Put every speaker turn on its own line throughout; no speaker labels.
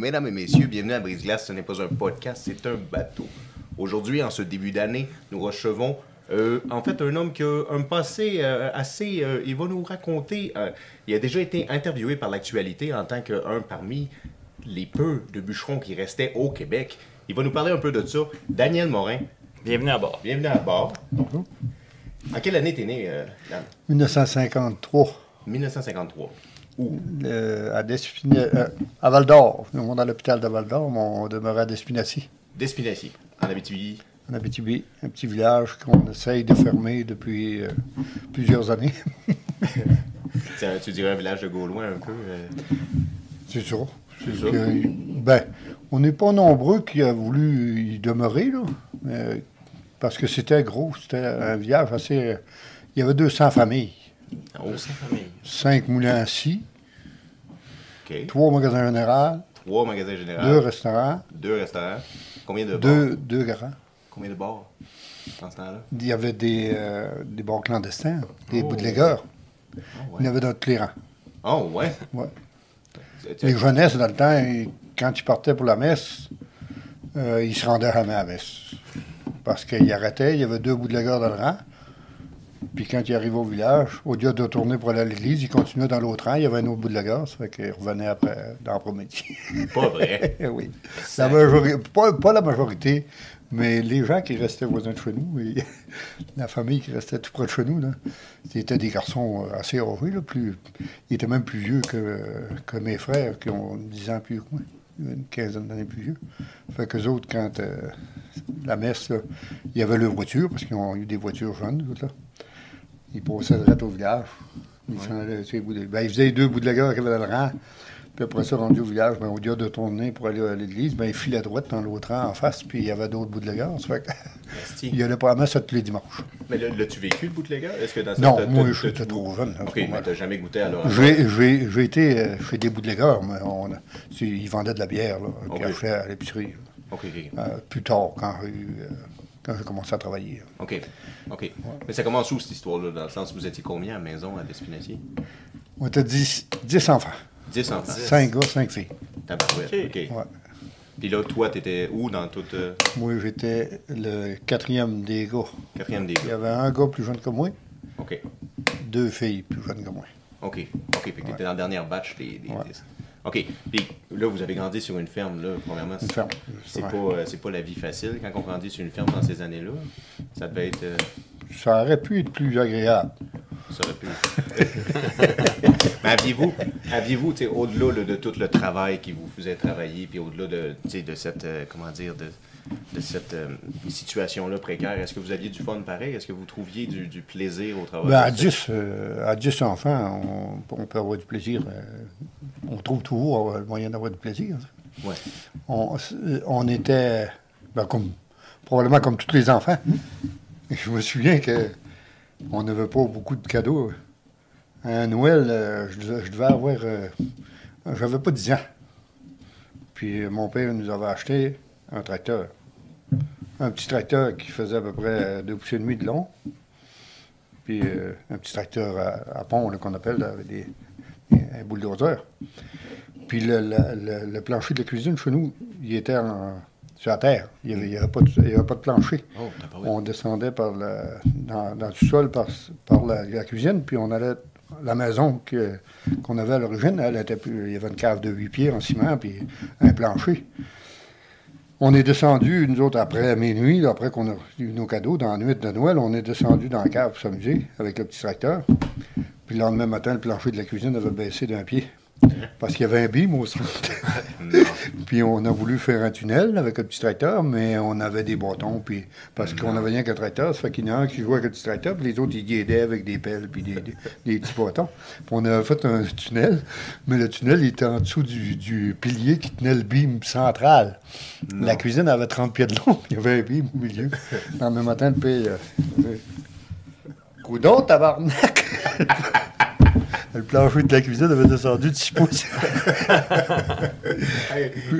Mesdames et messieurs, bienvenue à Brise-Glace. Ce n'est pas un podcast, c'est un bateau. Aujourd'hui, en ce début d'année, nous recevons euh, en fait un homme qui a un passé euh, assez. euh, il va nous raconter. euh, il a déjà été interviewé par l'actualité en tant qu'un parmi les peu de bûcherons qui restaient au Québec. Il va nous parler un peu de ça. Daniel Morin,
Bienvenue à bord.
bienvenue à bord. En quelle année t'es né, euh, Dan?
1953,
1953.
Euh, à, Despina- euh, à Val d'Or. Nous, on est à l'hôpital de Val d'Or, mais on demeurait à Despinacy,
Despinacy, en Abitibi.
en Abitibi, un petit village qu'on essaye de fermer depuis euh, plusieurs années.
Un- tu dirais un village de Gaulois un peu.
C'est ça.
C'est
que, ben, on n'est pas nombreux qui a voulu y demeurer, là, mais- parce que c'était gros, c'était un village assez... il y avait 200 familles,
Oh.
5 moulins à scie,
OK.
3 magasins généraux,
Trois magasins généraux.
2 restaurants,
Deux restaurants. Combien de bars?
deux, deux grands.
Combien de bars dans ce temps-là?
Il y avait des, euh, des bars clandestins, des
Oh.
bootleggers.
Oh,
Il y avait dans tous les rangs.
Oh, ouais.
Les jeunesses, dans le temps, ils- quand ils partaient pour la messe, euh, ils se rendaient jamais à la messe. Parce qu'ils arrêtaient, il y avait deux bootleggers dans le rang. Puis quand ils arrivaient au village, au lieu de retourner pour aller à l'église, ils continuaient dans l'autre rang. Il y avait un autre bootlegger, ça fait qu'ils revenaient après, dans l'après-midi.
Pas vrai.
Oui. La majorité, pas, pas la majorité, mais les gens qui restaient voisins de chez nous, et la famille qui restait tout près de chez nous, là, c'était des garçons euh, assez heureux. Là, plus, ils étaient même plus vieux que, que mes frères, qui ont 10 ans plus que moi, une quinzaine d'années plus vieux. Fait qu'eux autres, quand euh, la messe, il y avait leur voiture, parce qu'ils ont eu des voitures jeunes, autres, là. Ils passaient direct au village. Ils, s'en allaient sur les bouts de- ben, ils faisaient les deux bouts de la gare qui avaient dans le rang. Puis après ça, rendu au village, ben, au lieu de tourner pour aller à l'église, ben, ils filaient à droite dans l'autre rang en face, puis il y avait d'autres bouts de la gare. Ça fait que-
Esti.
il allait pas à la messe tous les dimanches.
Mais l'as-tu vécu, le bootlegger? Est-ce que dans
Non, moi, j'étais trop jeune,
OK, mais t'as jamais goûté à leur
J'ai été euh, chez des bouts de la gare, mais on, ils vendaient de la bière, là,
Ok.
qu'ils achetaient à l'épicerie.
OK, OK.
Euh, plus tard, quand j'ai eu, euh, quand j'ai commencé à travailler.
OK. OK. Mais ça commence où, cette histoire-là? Dans le sens où vous étiez combien à la maison à Despinacy?
On était 10, 10 enfants.
10 enfants.
5 gars, 5 filles.
Tabarouette.
OK.
OK.
Ouais.
Puis là, toi, t'étais où dans toute. euh,
Moi, j'étais le quatrième des gars.
quatrième des
Il y
gars?
avait un gars plus jeune que moi,
OK.
deux filles plus jeunes que moi.
OK. OK. Fait que t'étais dans le dernier batch des. des-
Ouais.
des- OK. Puis là, vous avez grandi sur une ferme, là, premièrement.
Une ferme.
C'est
Ouais.
pas, euh, c'est pas la vie facile quand on grandit sur une ferme dans ces années-là. Ça devait être. euh,
Ça aurait pu être plus agréable.
ça aurait pu. Mais aviez-vous, sais, au-delà là, de tout le travail qui vous faisait travailler, puis au-delà de, de cette, euh, comment dire, de, de cette situation-là précaire, est-ce que vous aviez du fun pareil? Est-ce que vous trouviez du, du plaisir au travail?
Ben, à, 10, euh, à 10 enfants, on, on peut avoir du plaisir. On trouve toujours euh, le moyen d'avoir du plaisir.
Ouais.
On, euh, on était, ben, comme, probablement comme tous les enfants. Et Je me souviens que on n'avait pas beaucoup de cadeaux. À Noël, euh, je, devais- je devais avoir. euh, J'avais pas 10 ans. Puis mon père nous avait acheté un tracteur. Un petit tracteur qui faisait à peu près deux pouces et demi de long. Puis euh, un petit tracteur à, à pont qu'on appelle, là, avec des, un bulldozer. Puis le, le- le- le plancher de la cuisine chez nous, il était en- sur la terre. Il n'y avait, pas de- il y avait pas de plancher.
Oh.
On descendait par dans, dans le sol par, par la, la cuisine, puis on allait. La maison qu'on avait à l'origine, elle était plus, il y avait une cave de 8 pieds en ciment, puis un plancher. On est descendu, nous autres, après minuit, là, après qu'on a eu nos cadeaux dans la nuit de Noël, on est descendu dans la cave pour s'amuser avec le petit tracteur. Puis le lendemain matin, le plancher de la cuisine avait baissé d'un pied. Parce qu'il y avait un bim au centre. Puis on a voulu faire un tunnel avec un petit tracteur, mais on avait des bâtons, puis parce qu'on avait rien qu'un tracteur, ça fait qu'il y en a un qui jouait avec un petit tracteur, puis les autres, ils y aidaient avec des pelles, puis des, des- des petits bâtons. Puis on avait fait un tunnel, mais le tunnel il était en dessous du, du pilier qui tenait le beam central. La cuisine avait 30 pieds de long, il y avait un beam au milieu. Le lendemain matin, le père... Coudon, tabarnak! le plancher de la cuisine avait descendu de 6 pouces.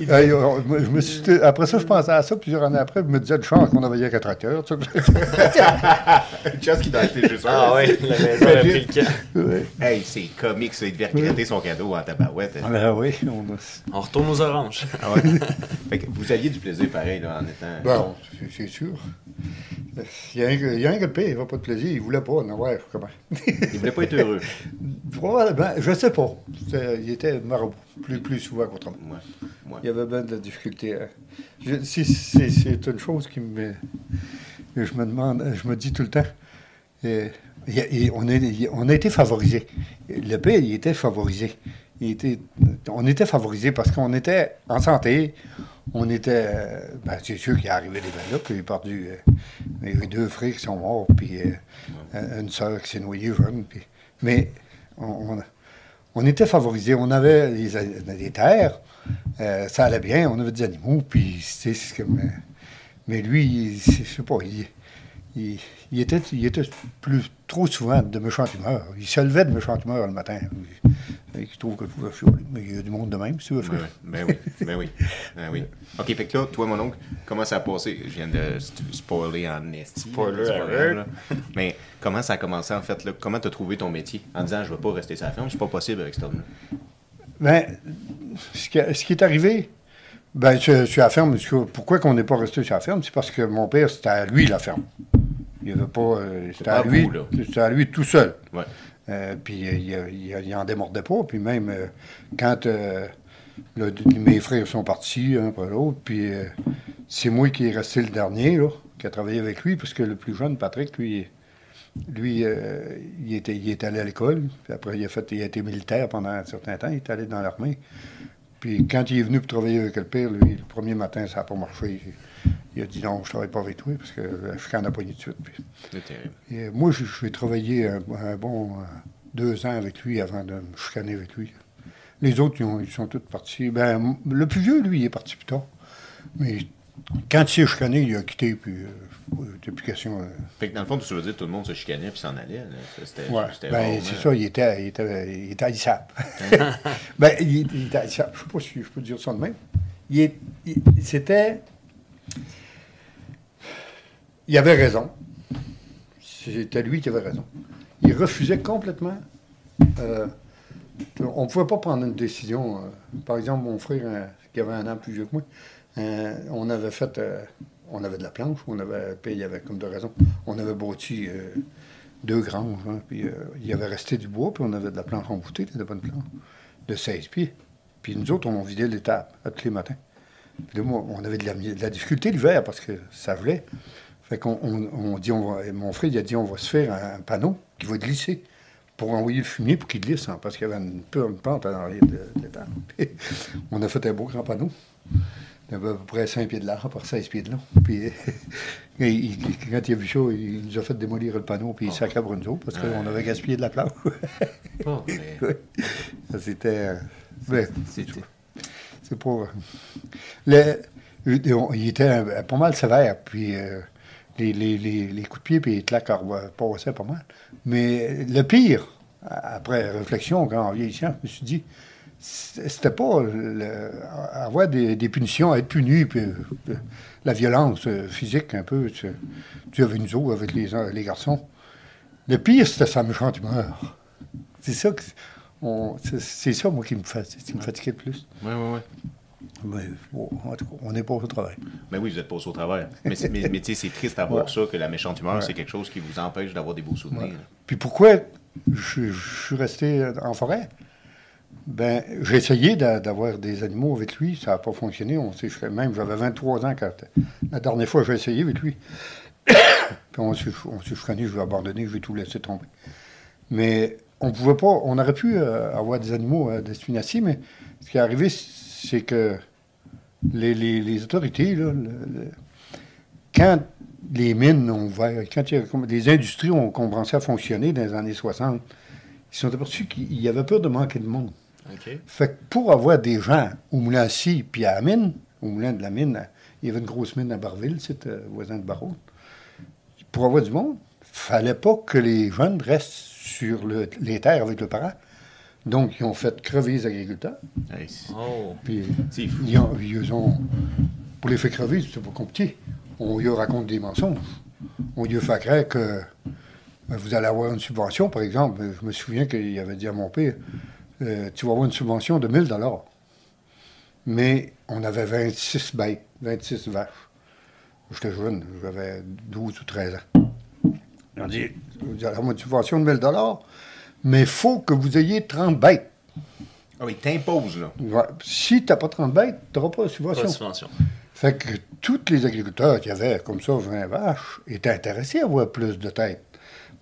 Hey, on- moi, je me suis- après ça, je pensais à ça plusieurs années après. Je me disais, de chance qu'on avait qu'un tracteur. tu sais.
Une chance qu'il doit acheter juste un.
Ah ouais, la maison a pris le camp.
Ouais.
Hey, c'est comique, ça. Il devait regretter son cadeau en tabarouette.
Ah, ben oui, on a-
On retourne aux oranges.
Ah ouais. fait que vous aviez du plaisir pareil, là, en étant.
Bon, c'est- sûr. Il y a un, il y a un gars de paix, il va pas de plaisir, il voulait pas en avoir. Comment?
Il voulait pas être heureux.
Probablement, je sais pas. Il était marabout, plus, plus souvent qu'autrement.
Moi.
Il y avait bien de la difficulté. Je- c'est- une chose qui me. que Je me demande, je me dis tout le temps. euh, on, a, il- on a été favorisé. Le pays, il était favorisé. Il était, on était favorisé parce qu'on était en santé. On était. euh, ben, c'est sûr qu'il est arrivé des là, puis il est perdu. euh, il y a eu deux frères qui sont morts, puis euh, une sœur qui s'est noyée jeune. Puis, mais on, était favorisés. On avait des terres, euh, ça allait bien, on avait des animaux, puis mais lui, je sais pas, il, il était, il était plus, trop souvent de méchante humeur. Il se levait de méchante humeur le matin. Il, il trouve que je pouvais fioler. Mais il y a du monde de même, si tu veux faire.
ouais. Ben oui, ben oui, ben oui. OK, fait que là, toi, mon oncle, comment ça a passé? Je viens de spoiler en esti.
Spoiler
là. Mais comment ça a commencé, en fait? Là? Comment tu as trouvé ton métier? En disant, je ne vais pas rester sur la ferme, c'est pas possible avec cet homme-là.
Ben, ce qui, ce qui est arrivé, ben, sur, sur la ferme, sur- pourquoi qu'on n'est pas resté sur la ferme, c'est parce que mon père, c'était à lui la ferme. Il avait pas. euh, c'était à lui. à lui tout seul.
Ouais.
Euh, puis euh, il, il en démordait pas. Puis même quand là, mes frères sont partis un après l'autre, puis c'est moi qui est resté le dernier, là, qui a travaillé avec lui, parce que le plus jeune, Patrick, lui, lui il, était, il est allé à l'école. Puis après, il a, fait, il a été militaire pendant un certain temps. Il est allé dans l'armée. Puis quand il est venu pour travailler avec le père, lui, le premier matin, ça n'a pas marché. Il a dit non, je ne travaille pas avec toi, parce que je suis en poigné de suite.
C'est terrible.
et euh, moi, je- j'ai travaillé un, un bon euh, deux ans avec lui avant de me chicaner avec lui. Les autres, ils, ont- ils sont tous partis. Ben, le plus vieux, lui, il est parti plus tard. Mais quand il s'est chicané, il a quitté, puis euh, question. euh,
Fait que dans le fond, tu veux dire que tout le monde se chicanait puis s'en allait. C'était
ouais. Ben, c'est ça, il était, il était, il était haïssable. ben, il, il était haïssable. Je ne sais pas si je peux dire ça de même. Il- C'était. Il avait raison. C'était lui qui avait raison. Il refusait complètement. euh, on ne pouvait pas prendre une décision. euh, par exemple, mon frère, euh, qui avait un an plus vieux que moi, on avait fait. on avait de la planche, on avait payé avec comme de raison. On avait bâti deux granges, hein, puis il y avait resté du bois, puis on avait de la planche envoûtée, de bonnes planches, de 16 pieds. Puis nous autres, on vidait à tous les matins. Moi, on avait de la, de la difficulté l'hiver parce que ça voulait. Fait qu'on on, on dit, on va, et mon frère, il a dit, on va se faire un, panneau qui va glisser pour envoyer le fumier pour qu'il glisse, hein, parce qu'il y avait une, peu- une pente à l'arrière de, de l'étang. On a fait un beau grand panneau. À peu près 5 pieds de large par 16 pieds de long. Puis et il- quand il a vu ça, il nous a fait démolir le panneau, puis il pour nous autres, parce qu'on avait gaspillé de la. Ça, C'était. C'est il était pas mal sévère, puis euh, les, les, les, coups de pied et les claques passaient pas mal. Mais le pire, après réflexion, quand en vieillissant, je me suis dit, c'était pas avoir des, punitions, être puni, puis euh, la violence euh, physique un peu, tu, avais nous autres avec les, les garçons. Le pire, c'était sa méchante humeur. C'est ça que. On- C'est c'est ça, moi, qui me, fat- qui me fatiguait le plus.
Ouais, ouais, ouais.
Mais, bon, en tout cas, on n'est pas au travail.
Mais oui, vous êtes passé au travers. Mais, c'est- mais, mais tu sais, c'est triste à voir
Ouais.
ça, que la méchante humeur,
Ouais.
c'est quelque chose qui vous empêche d'avoir des beaux souvenirs.
Puis pourquoi je, je suis resté en forêt? Ben, j'ai essayé d'a- d'avoir des animaux avec lui, ça n'a pas fonctionné. On s'est chicané. même, j'avais 23 ans quand la dernière fois j'ai essayé avec lui. Puis on s'est on s'est chicané, je vais abandonner, je vais tout laisser tomber. Mais on pouvait pas, on aurait pu euh, avoir des animaux à destination, mais ce qui est arrivé, c'est que les, les- les autorités, là, le- le- quand les mines ont ouvert, quand il a les industries ont commencé à fonctionner dans les années 60, ils se sont aperçus qu'il y avait peur de manquer de monde. Fait que pour avoir des gens au moulin ci puis à la mine, au moulin de la mine, à- il y avait une grosse mine à Barville, c'est euh, voisin de Barreau. Pour avoir du monde, fallait pas que les jeunes restent sur le- les terres avec le parent. Donc, ils ont fait crever les agriculteurs.
Oh.
Puis,
c'est fou.
ils ont, ils ont- pour les faire crever, c'est pas compliqué. On lui raconte des mensonges. On lui fait croire que ben, vous allez avoir une subvention, par exemple. Je me souviens qu'il avait dit à mon père euh, Tu vas avoir une subvention de 1000 Mais on avait 26 bêtes, 26 vaches. J'étais jeune, j'avais 12 ou 13 ans. Ils ont dit Vous allez avoir une subvention de 1000 mais il faut que vous ayez 30 bêtes.
Ah oui, t'imposes, là.
Ouais. Si tu n'as pas 30 bêtes, tu n'auras pas de
Pas
subvention.
de subvention.
Fait que tous les agriculteurs qui avaient comme ça 20 vaches étaient intéressés à avoir plus de têtes.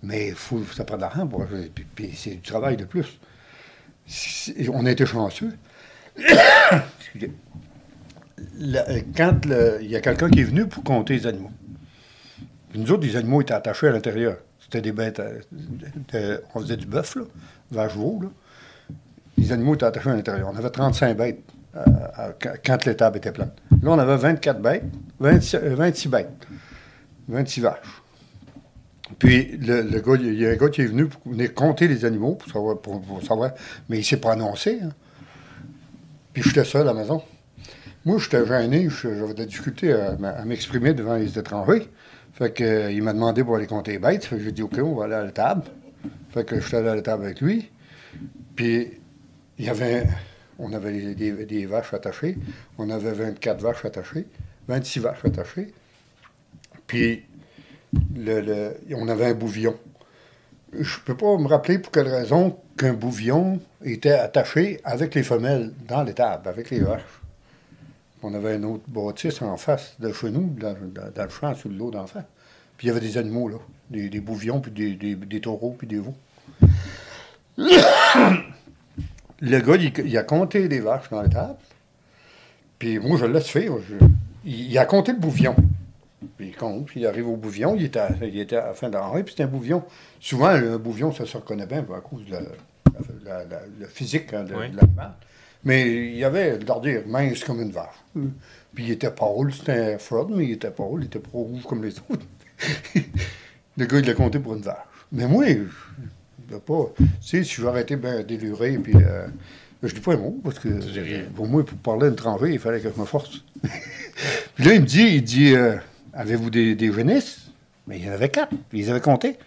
Mais faut, ça prend de l'argent pour puis, puis c'est du travail de plus. On a été chanceux. Excusez. Le- euh, quand il y a quelqu'un qui est venu pour compter les animaux. Puis nous autres, les animaux étaient attachés à l'intérieur. C'était des bêtes. euh, on faisait du bœuf, là, vache veau, là. Les animaux étaient attachés à l'intérieur. On avait 35 bêtes euh, quand- l'étable était pleine. Là, on avait 24 bêtes, 26, euh, 26 bêtes, 26 vaches. Puis, le, il y a un gars qui est venu pour venir compter les animaux, pour savoir, pour, savoir mais il ne s'est pas annoncé. hein. Puis, j'étais seul à la maison. Moi, j'étais gêné, j'avais de la à, à m'exprimer devant les étrangers. Fait que, euh, il m'a demandé pour aller compter les bêtes. J'ai dit, OK, on va aller à la table. Fait que je suis allé à la table avec lui. Puis, il y avait, on avait des, vaches attachées. On avait 24 vaches attachées, 26 vaches attachées. Puis, le- on avait un bouvillon. Je ne peux pas me rappeler pour quelle raison qu'un bouvillon était attaché avec les femelles dans l'étable, avec les vaches. On avait une autre bâtisse en face de chez nous, dans, dans- dans le champ, sous l'eau d'en face. Puis il y avait des animaux, là. Des, des bouvillons, puis des, des- des taureaux, puis des veaux. Le gars, il, il a compté des vaches dans l'étable. Puis moi, je le laisse faire. Je- il, il a compté le bouvillon. Puis il compte, puis il arrive au bouvillon, il était à, il était à la fin de la puis c'était un bouvillon. Souvent, un bouvillon, ça se reconnaît bien à cause de la, la- la- physique hein, de,
Oui.
de l'animal. Mais il y avait de l'ordure mince comme une vache. Puis il était pâle, c'était un fraude, mais il était pâle, il était pas rouge comme les autres. le gars, il l'a compté pour une vache. Mais moi, je pas. Tu sais, si j'aurais été bien déluré, puis. euh, je dis pas un mot, parce que
rien.
pour moi, pour parler à un étranger, il fallait que je me force. puis là, il me dit, il dit, euh, avez-vous des, des jeunesses? Mais il y en avait quatre, puis ils avaient compté.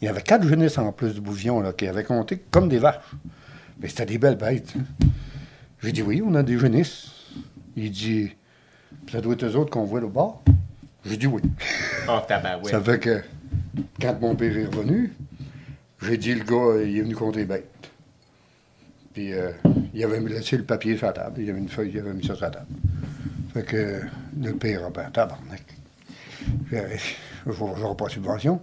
Il y avait quatre jeunesses en plus de bouvion, là, qui avaient compté comme des vaches. Mais c'était des belles bêtes. hein. J'ai dit, oui, on a des jeunesses. Il dit, ça doit être eux autres qu'on voit au bord. J'ai dit oui.
Oh, tabarouette.
Ça fait que quand mon père est revenu, j'ai dit le gars, il est venu compter les bêtes. Puis euh, il avait laissé le papier sur la table. Il avait une feuille, il avait mis ça sur la table. Fait que le père a ben, tabarnak. Je n'aurai pas de subvention.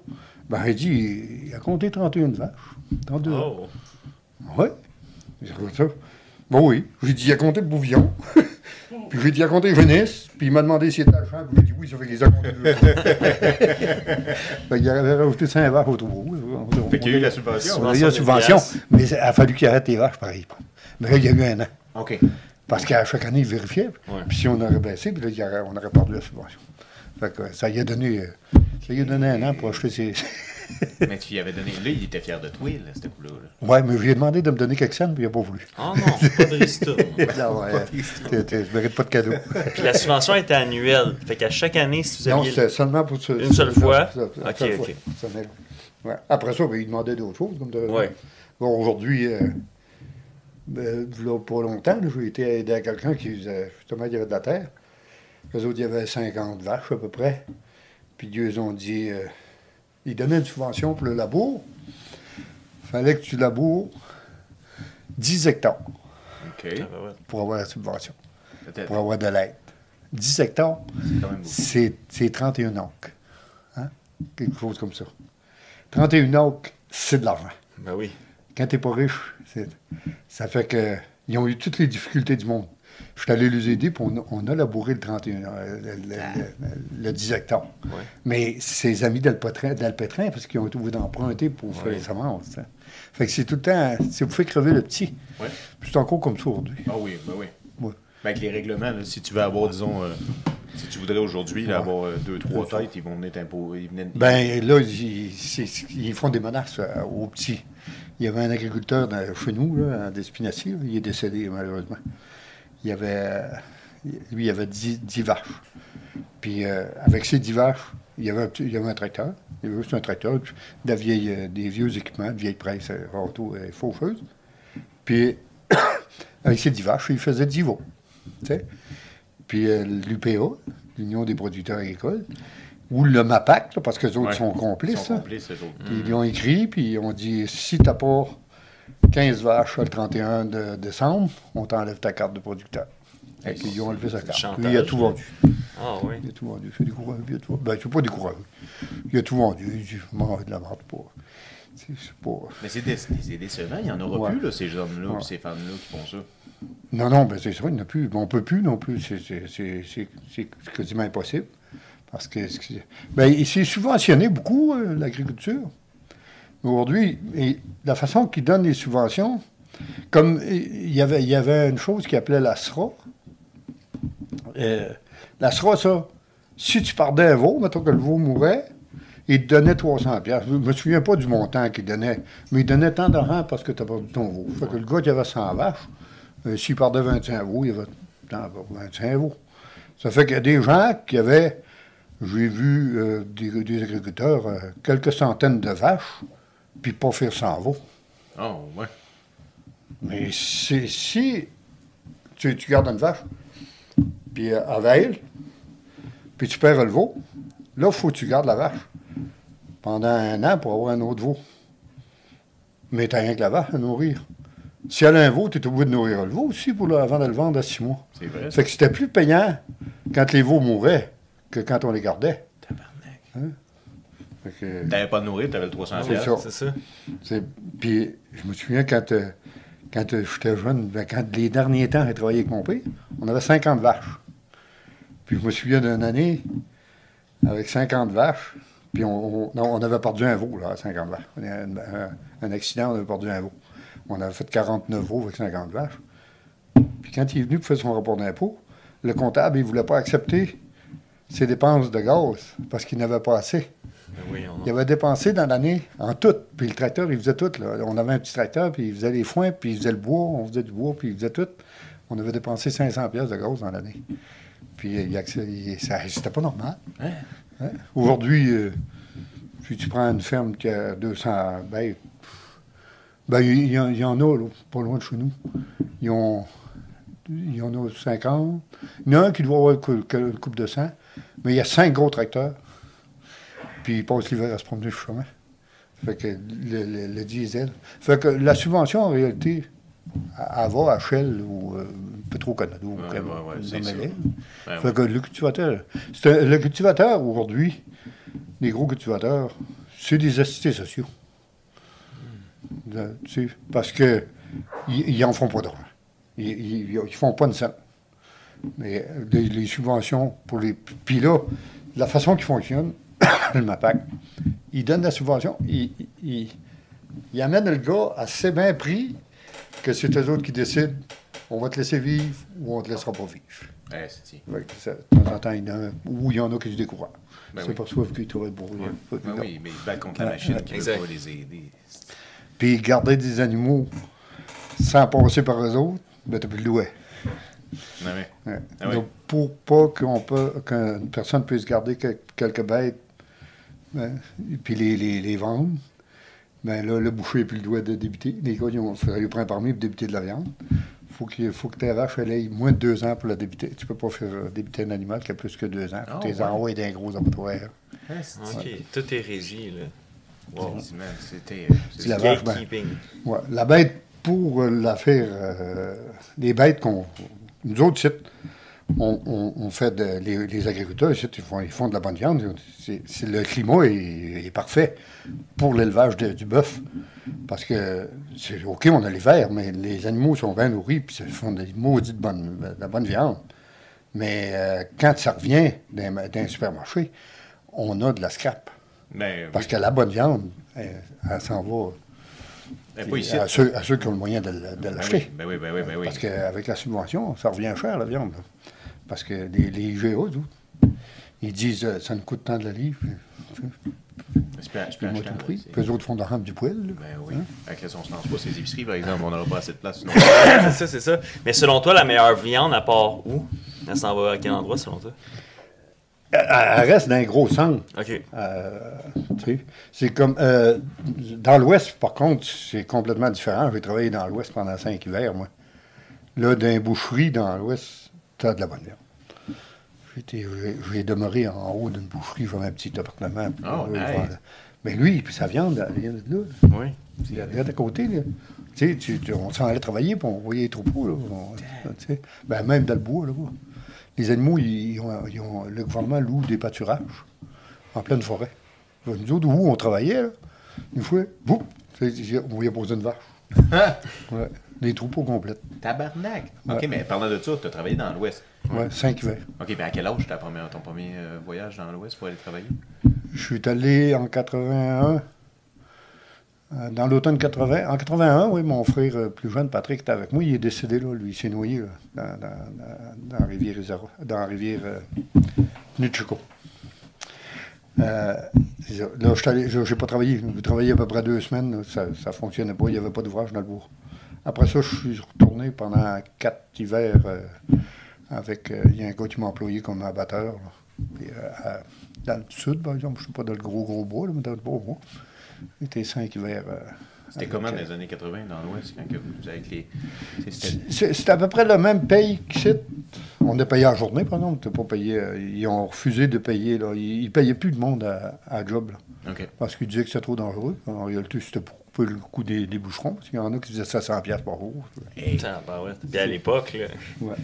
Ben, il dit, il a compté 31 vaches. 32 vaches.
Oh.
Oui. J'ai dit ça. Bon, oui. J'ai dit, il a compté le bouvillon. puis j'ai dit, il a compté jeunesse. Puis il m'a demandé s'il était à champ. Puis j'ai dit, oui, ça fait qu'il a compté deux. fait qu'il avait rajouté 5 vaches au trou.
Fait qu'il y a eu la subvention.
On a eu la subvention. Mais il a fallu qu'il arrête les vaches, pareil. Mais là, il y a eu un an.
OK.
Parce qu'à chaque année, il vérifiait.
Ouais.
Puis si on aurait baissé, puis là, il aurait- on aurait perdu la subvention. Fait que ça lui a donné, euh, ça lui a donné un an pour acheter ses.
Mais tu y avais donné. Là, il était fier de toi, là, ce coup-là. là.
ouais, mais je lui ai demandé de me donner quelques cents, puis il n'a pas voulu.
Oh non, pas de ristourne.
non, ouais, t'es- je mérite pas de cadeau.
Puis la subvention était annuelle. Fait qu'à chaque année, si vous
Non,
aviez.
c'était seulement pour ce-
Une seule fois?
ce-
Ok,
seule fois.
ok.
Ça ouais. Après ça, ben, il demandait d'autres choses. Comme de...
Ouais.
Bon, aujourd'hui, euh, ben, là, pas longtemps, j'ai été aidé à quelqu'un qui faisait, justement, il y avait de la terre. Les autres, il y avait 50 vaches à peu près. Puis Dieu ont dit, euh, ils donnaient une subvention pour le labour. fallait que tu laboures 10 hectares.
Ah, ben
pour avoir la subvention, pour avoir de l'aide. 10 hectares,
C'est quand même beaucoup.
c'est c'est 31 acres. Hein? Quelque chose comme ça. 31 acres, c'est de l'argent.
Ben oui.
Quand t'es pas riche, c'est- ça fait que ils ont eu toutes les difficultés du monde. Je suis allé les aider, puis on a, on a labouré le 31, euh, le, le- le- le 10 hectares.
Ouais.
Mais ses amis d'Alpétrin, parce qu'ils ont été obligés d'emprunter pour faire les semences. hein. Fait que c'est tout le temps, c'est vous fait crever le petit. Puis c'est encore comme ça aujourd'hui.
Ah oui, ben oui.
Ouais.
Ben, avec les règlements, là, si tu veux avoir, disons, euh, si tu voudrais aujourd'hui avoir euh, deux, trois têtes, ils vont venir t'imposer.
Ben là, ils, font des menaces euh, aux petits. Il y avait un agriculteur dans- chez nous, là, là, il est décédé malheureusement. Il y avait, euh, lui, il avait 10, 10 vaches. Puis euh, avec ces 10 vaches, il y, avait avait un tracteur. Il y avait juste un tracteur, puis de la vieille, euh, des vieux équipements, de vieilles presses, euh, râteaux et faucheuses. Puis avec ces 10 vaches, il faisait 10 veaux. tu sais. Puis euh, l'UPA, l'Union des producteurs agricoles, ou le MAPAC, là, parce que les autres
Ouais.
sont
Ils
complices.
sont
là.
complices, eux autres.
Puis ils ont écrit, puis ils ont dit si t'as pas 15 vaches le 31 de décembre, on t'enlève ta carte de producteur. Et puis ils ont enlevé sa
C'est
carte.
chantage,
Lui, il a tout vendu.
Ah oui.
Il a tout vendu. C'est découragé. Il a tout... Ben, c'est pas découragé. Il a tout vendu. Il dit Moi, de la vente pas. C'est c'est pas.
Mais c'est dé- c'est décevant, il n'y en aura
Ouais.
plus, là, ces hommes-là,
Ouais.
puis ces femmes-là qui font ça.
Non, non, ben c'est ça, il n'y en a plus. Ben, on peut plus non plus. C'est- c'est- C'est c'est- c'est quasiment impossible. Parce que c'est- ben, il s'est subventionné beaucoup, euh, l'agriculture. Aujourd'hui, la façon qu'ils donnent les subventions, comme il y avait, une chose qui appelait la SRA. Euh, la SRA, ça, si tu perdais un veau, mettons que le veau mourait, il te donnait 300 pièces. Je me souviens pas du montant qu'il donnait, mais il donnait tant d'argent parce que tu as perdu ton veau. Fait que le gars qui avait 100 vaches, euh, s'il perdait 25 veaux, il avait tant, 25 veaux. Ça fait qu'il y a des gens qui avaient, j'ai vu euh, des, agriculteurs, quelques centaines de vaches, puis pas faire 100 veaux.
Oh, ouais.
Mais c'est- si tu, tu gardes une vache, puis euh, elle veille, puis tu perds le veau, là, il faut que tu gardes la vache pendant un an pour avoir un autre veau. Mais tu rien que la vache à nourrir. Si elle a un veau, tu es obligé de nourrir le veau aussi pour le- avant de le vendre à six mois.
C'est vrai.
Fait que c'était plus payant quand les veaux mouraient que quand on les gardait.
Tabarnak.
Fait que-
T'avais pas de nourrir, t'avais le 300
C'est ça.
C'est ça?
C'est- Puis je me souviens quand, euh, quand euh, j'étais jeune, ben, quand les derniers temps, j'ai travaillé avec mon père, on avait 50 vaches. Puis je me souviens d'une année avec 50 vaches, puis on, on- non, on avait perdu un veau là, à 50 vaches. On a un, un- un accident, on avait perdu un veau. On avait fait 49 veaux avec 50 vaches. Puis quand il est venu pour faire son rapport d'impôt, le comptable, il ne voulait pas accepter ses dépenses de gaz parce qu'il n'avait pas assez.
Ben oui, on
Il avait dépensé dans l'année, en tout. Puis le tracteur, il faisait tout. Là. On avait un petit tracteur, puis il faisait les foins, puis il faisait le bois, on faisait du bois, puis il faisait tout. On avait dépensé 500 pièces de gaz dans l'année. Puis il, accé- il- ça, c'était pas normal.
Hein?
Hein? Aujourd'hui, euh, si tu prends une ferme qui a 200 bêtes, ben, il y, en- il y en a, là, pas loin de chez nous. Ils ont, il y en a 50. Il y en a un qui doit avoir une cou- une coupe de 100, mais il y a cinq gros tracteurs. Puis ils passent l'hiver à se promener sur le chemin. Fait que le, le- le diesel. Fait que la subvention, en réalité, elle va à Shell ou euh, Petro-Canada ou
Ouais, ouais, ouais,
est.
Ben
Fait que le cultivateur, un- le cultivateur aujourd'hui, les gros cultivateurs, c'est des assistés sociaux. De- tu sais, parce que ils ils en font pas d'argent. Ils, ils, ils font pas une scène. Mais euh, les, les subventions pour les. Puis là, la façon qu'ils fonctionnent, le MAPAC, ils donnent la subvention, ils- ils amènent le gars assez bien pris que c'est eux autres qui décident on va te laisser vivre ou on te laissera pas vivre.
Ouais, c'est
ça, de temps en temps, il y en a, ou il y en a qui se découragent.
Ben
c'est
oui.
pas soif qu'ils trouvent pour que
Ben oui, mais ils battent contre la machine qui ne veut pas les aider.
Puis garder des animaux sans passer par eux autres, ben t'as plus le louer.
Ouais. Ah oui.
Donc, pour pas qu'on peut, qu'une personne puisse garder que- quelques bêtes, ben, et puis les, les, les vendre, ben là, le boucher n'a plus le droit de débiter. Les gars, ils ont fait lui prendre un permis pour débiter de la viande. Faut qu'il faut que ta vache elle ait moins de deux ans pour la débiter. Tu peux pas faire euh, débiter un animal qui a plus que deux ans.
Ah,
que tu les
ouais.
envoies d'un gros abattoir.
OK. Tout est régi, là. Wow.
C'était.
C'est la vache, ben,
Gatekeeping.
Ouais, la bête, pour euh, la faire, euh, les bêtes qu'on. Nous autres, ici, on, on- on fait de- les, les agriculteurs, ils font, ils font de la bonne viande. Le climat est, est parfait pour l'élevage du bœuf. Parce que, c'est OK, on a l'hiver, mais les animaux sont bien nourris, puis ils font des maudites bonnes, de la bonne viande. Mais euh, quand ça revient d'un, supermarché, on a de la scrap.
Ben,
Parce
oui.
que la bonne viande, elle, elle s'en va
ici.
à ceux, à ceux qui ont le moyen de, l'acheter.
oui, ben oui, ben oui, ben oui.
Parce qu'avec la subvention, ça revient cher, la viande. Parce que les, les Ils disent, euh, ça nous coûte tant de la livre. Puis moi,
acheter
tout Puis eux autres font de la rampe du poêle. là.
Ben oui. Avec la sauce lance pas ces épiceries, par exemple, on n'aura pas assez de place. sinon.
c'est ça, c'est ça. Mais selon toi, la meilleure viande, à part où? Elle s'en va à quel endroit, selon toi?
Elle, elle reste dans un gros centre.
Ok.
Euh, tu sais, c'est comme. euh, dans l'Ouest, par contre, c'est complètement différent. J'ai travaillé dans l'Ouest pendant cinq hivers, moi. Là, dans les boucheries dans l'Ouest, de la bonne J'ai demeuré en haut d'une boucherie, j'avais un petit appartement. puis
Oh,
là,
nice.
voilà. Mais lui, puis sa viande, elle vient de là.
Oui.
Il regarde à côté, là. Tu sais, tu- tu- on s'en allait travailler, puis on voyait les troupeaux, là. On- ben, même dans le bois, là. Les animaux, ils, ils ont, ils ont- le gouvernement loue des pâturages en pleine forêt. Nous autres, où on travaillait, là, une fois, boum, on voyait poser une vache. Ouais. Des troupeaux complètes.
Tabarnak!
Ouais.
OK, mais parlant de ça, tu as travaillé dans l'Ouest.
Ouais, cinq hivers.
OK, mais à quel âge première- ton premier euh, voyage dans l'Ouest pour aller travailler?
Je suis allé en 81, euh, dans l'automne 80. En 81, oui, mon frère euh, plus jeune, Patrick, était avec moi. Il est décédé, là. Lui, il s'est noyé là, dans, dans, dans, dans la rivière, dans la rivière euh, là, je n'ai pas travaillé. J'ai travaillé à peu près deux semaines. là. Ça ne fonctionnait pas. Il n'y avait pas d'ouvrage dans le bois. Après ça, je suis retourné pendant quatre hivers euh, avec. euh, Il y a un gars qui m'a employé comme abatteur. là. Puis, euh, à- dans le sud, par exemple, je ne suis pas dans le gros, gros bois, là, mais dans le beau bois. J'étais cinq hivers.
C'était comment dans les années 80 dans l'Ouest quand vous avec les. c'était-
à peu près le même paye qu'ici. On est payé en journée, par exemple. T'es pas payé, ils ont refusé de payer. Là. Ils ne payaient plus de monde à, à job. là, parce qu'ils disaient que c'était trop dangereux. En réalité, c'était pour couper le coût des, des boucherons. Parce qu'il y en a qui faisaient 700$ piastres par jour.
Hey,
Putain, bah ouais. Puis à l'époque, là.
Ouais.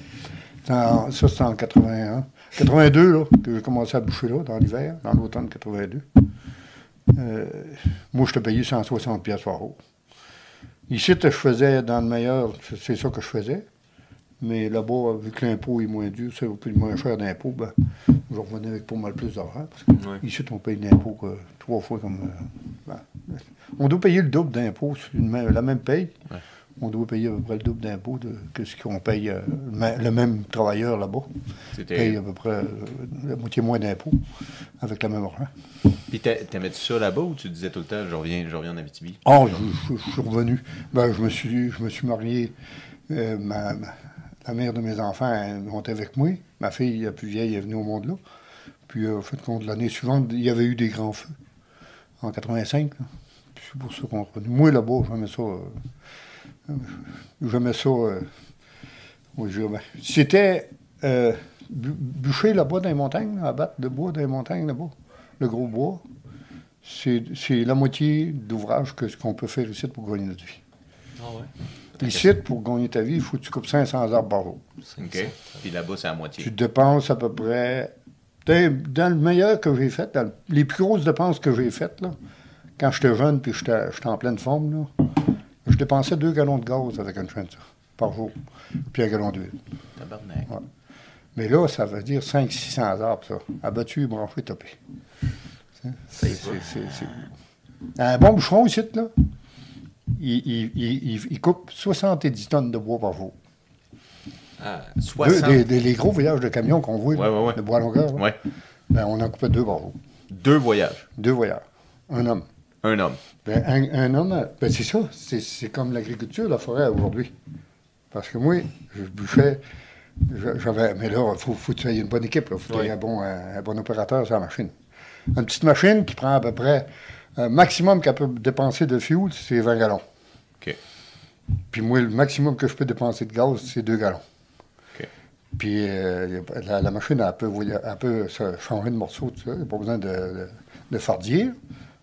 C'était en- ça, c'était en 81. 82, là, que j'ai commencé à boucher là, dans l'hiver, dans l'automne 82. Euh, moi, je te payais 160 pièces par jour. Ici, je faisais dans le meilleur, c'est- c'est ça que je faisais. Mais là-bas, vu que l'impôt est moins dur, c'est plus moins cher d'impôt, ben, je revenais avec pas mal plus d'argent.
Ouais.
Ici, on paye l'impôt que trois fois comme. euh, ben, on doit payer le double d'impôt sur la même paye.
Ouais.
On doit payer à peu près le double d'impôt que ce qu'on paye euh, le même travailleur là-bas. Paye à peu près euh, la moitié moins d'impôts avec la même argent.
Puis t'a- t'aimais-tu ça là-bas ou tu disais tout le temps, je reviens, je reviens en Abitibi?
Oh, je, je- je suis revenu. Ben, je, me suis, je me suis marié. euh, ma, ma- la mère de mes enfants elle montait avec moi. Ma fille, la plus vieille, est venue au monde là. Puis, euh, au fait l'année suivante, il y avait eu des grands feux. En 85. là. Puis C'est pour ça qu'on. Moi, là-bas, j'aimais ça. euh, euh, j'aimais ça. euh, ben, C'était euh, bûcher là-bas dans les montagnes, abattre de bois dans les montagnes là-bas. Le gros bois. C'est c'est la moitié d'ouvrage que ce qu'on peut faire ici pour gagner notre vie.
Ah ouais.
Ici, pour gagner ta vie, il faut que tu coupes 500 arbres par jour.
OK. Puis là-bas, c'est à moitié.
Tu dépenses à peu près. Dans, le meilleur que j'ai fait, dans le- les plus grosses dépenses que j'ai faites, là, quand j'étais jeune puis j'étais en pleine forme, là, je dépensais deux gallons de gaz avec une chaîne, par jour, puis un gallon d'huile.
Tabarnak.
Ouais. Mais là, ça veut dire 500-600 arbres, ça. Abattu, branché, topé. C'est- Un bon boucheron ici, là, il, il- il- il- il coupe 70 tonnes de bois par jour.
Ah,
Deux,
60.
des, des- les gros voyages de camions qu'on voit,
Ouais, ouais, ouais.
de bois à longueur, là, ben, on en coupait deux par jour.
Deux voyages.
Deux voyages. Un homme.
Un homme.
Ben, un, un homme, euh, ben, c'est ça. C'est, comme l'agriculture, la forêt aujourd'hui. Parce que moi, je bûchais. J'avais, mais là, il faut, faut que tu aies une bonne équipe. Il faut que tu aies un bon, un, un bon opérateur sur la machine. Une petite machine qui prend à peu près. Un maximum qu'elle peut dépenser de fuel, c'est 20 gallons.
OK.
Puis moi, le maximum que je peux dépenser de gaz, c'est 2 gallons. Puis euh, la, la machine, elle peut, elle peut se changer de morceau, n'y a pas besoin de, de, de fardir.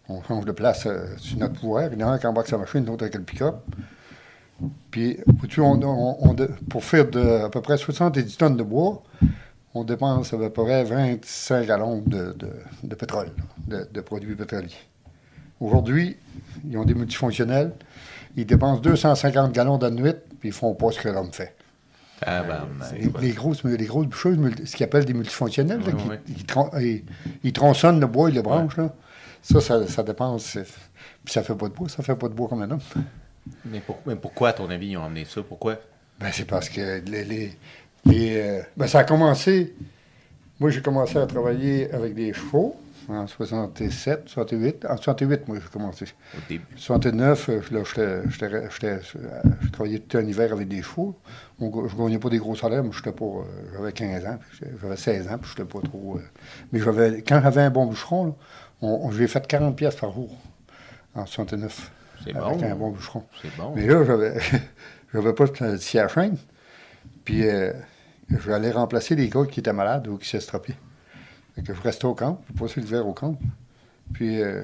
On change de place euh, sur notre pouvoir. Il y en a un qui embarque sa machine, l'autre avec le pick-up. Puis, vois-tu, on, on- on de- pour faire de, à peu près 70 tonnes de bois, on dépense à peu près 25 gallons de, de- de pétrole, de, de produits pétroliers. Aujourd'hui, ils ont des multifonctionnels. Ils dépensent 250 gallons de nuit, puis ils font pas ce que l'homme fait.
Tabarnak.
Les, les grosses, les grosses bûcheuses, multi- ce qu'ils appellent des multifonctionnels, là, qui, tron- ils, ils tronçonnent le bois et les branches, là. Ça, ça, ça dépense. Puis ça fait pas de bois, ça fait pas de bois comme un homme.
Mais, pour- mais pourquoi, à ton avis, ils ont emmené ça? Pourquoi?
Ben, c'est parce que les. les- les, euh, ben, ça a commencé. Moi, j'ai commencé à travailler avec des chevaux en 67, 68. En 68, moi, j'ai commencé.
Au début.
69, euh, là, euh, je travaillais tout un hiver avec des chevaux. On je gagnais pas des gros salaires, mais j'étais pas. euh, J'avais 15 ans, j'avais 16 ans, puis j'étais pas trop. euh, mais j'avais, quand j'avais un bon boucheron, là, on, on- j'ai fait 40 pièces par jour en 69.
C'est
avec
bon.
un bon boucheron.
C'est bon.
Mais là, j'avais, j'avais pas de scie à chaîne. Puis euh, j'allais remplacer les gars qui étaient malades ou qui s'estropiaient. Fait que je restais au camp, je passais l'hiver au camp. Puis euh,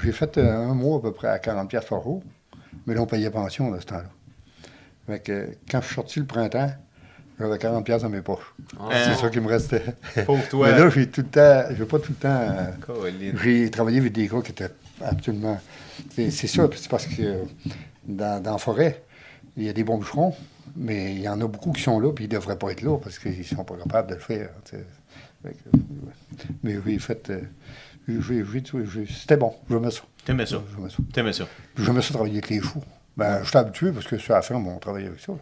j'ai fait euh, un mois à peu près à 40 pièces par jour. Mais là, on payait pension à ce temps-là. Fait que quand je suis sorti le printemps, j'avais 40 pièces dans mes poches.
Ah.
C'est ça qui me restait.
Pauvre toi.
Mais là, j'ai tout le temps, j'ai pas tout le temps... euh, j'ai travaillé avec des gars qui étaient absolument. C'est ça, c'est parce que euh, dans, dans la forêt, il y a des bons bûcherons, mais il y en a beaucoup qui sont là, puis ils ne devraient pas être là parce qu'ils ne sont pas capables de le faire. Sais. Euh, mais j'ai fait. euh, C'était bon, j'aimais ça.
T'aimais ça?
J'aimais ça.
T'aimais ça?
J'aimais ça travailler avec les fous. Ben, j'étais habitué parce que sur la ferme, on travaillait avec ça.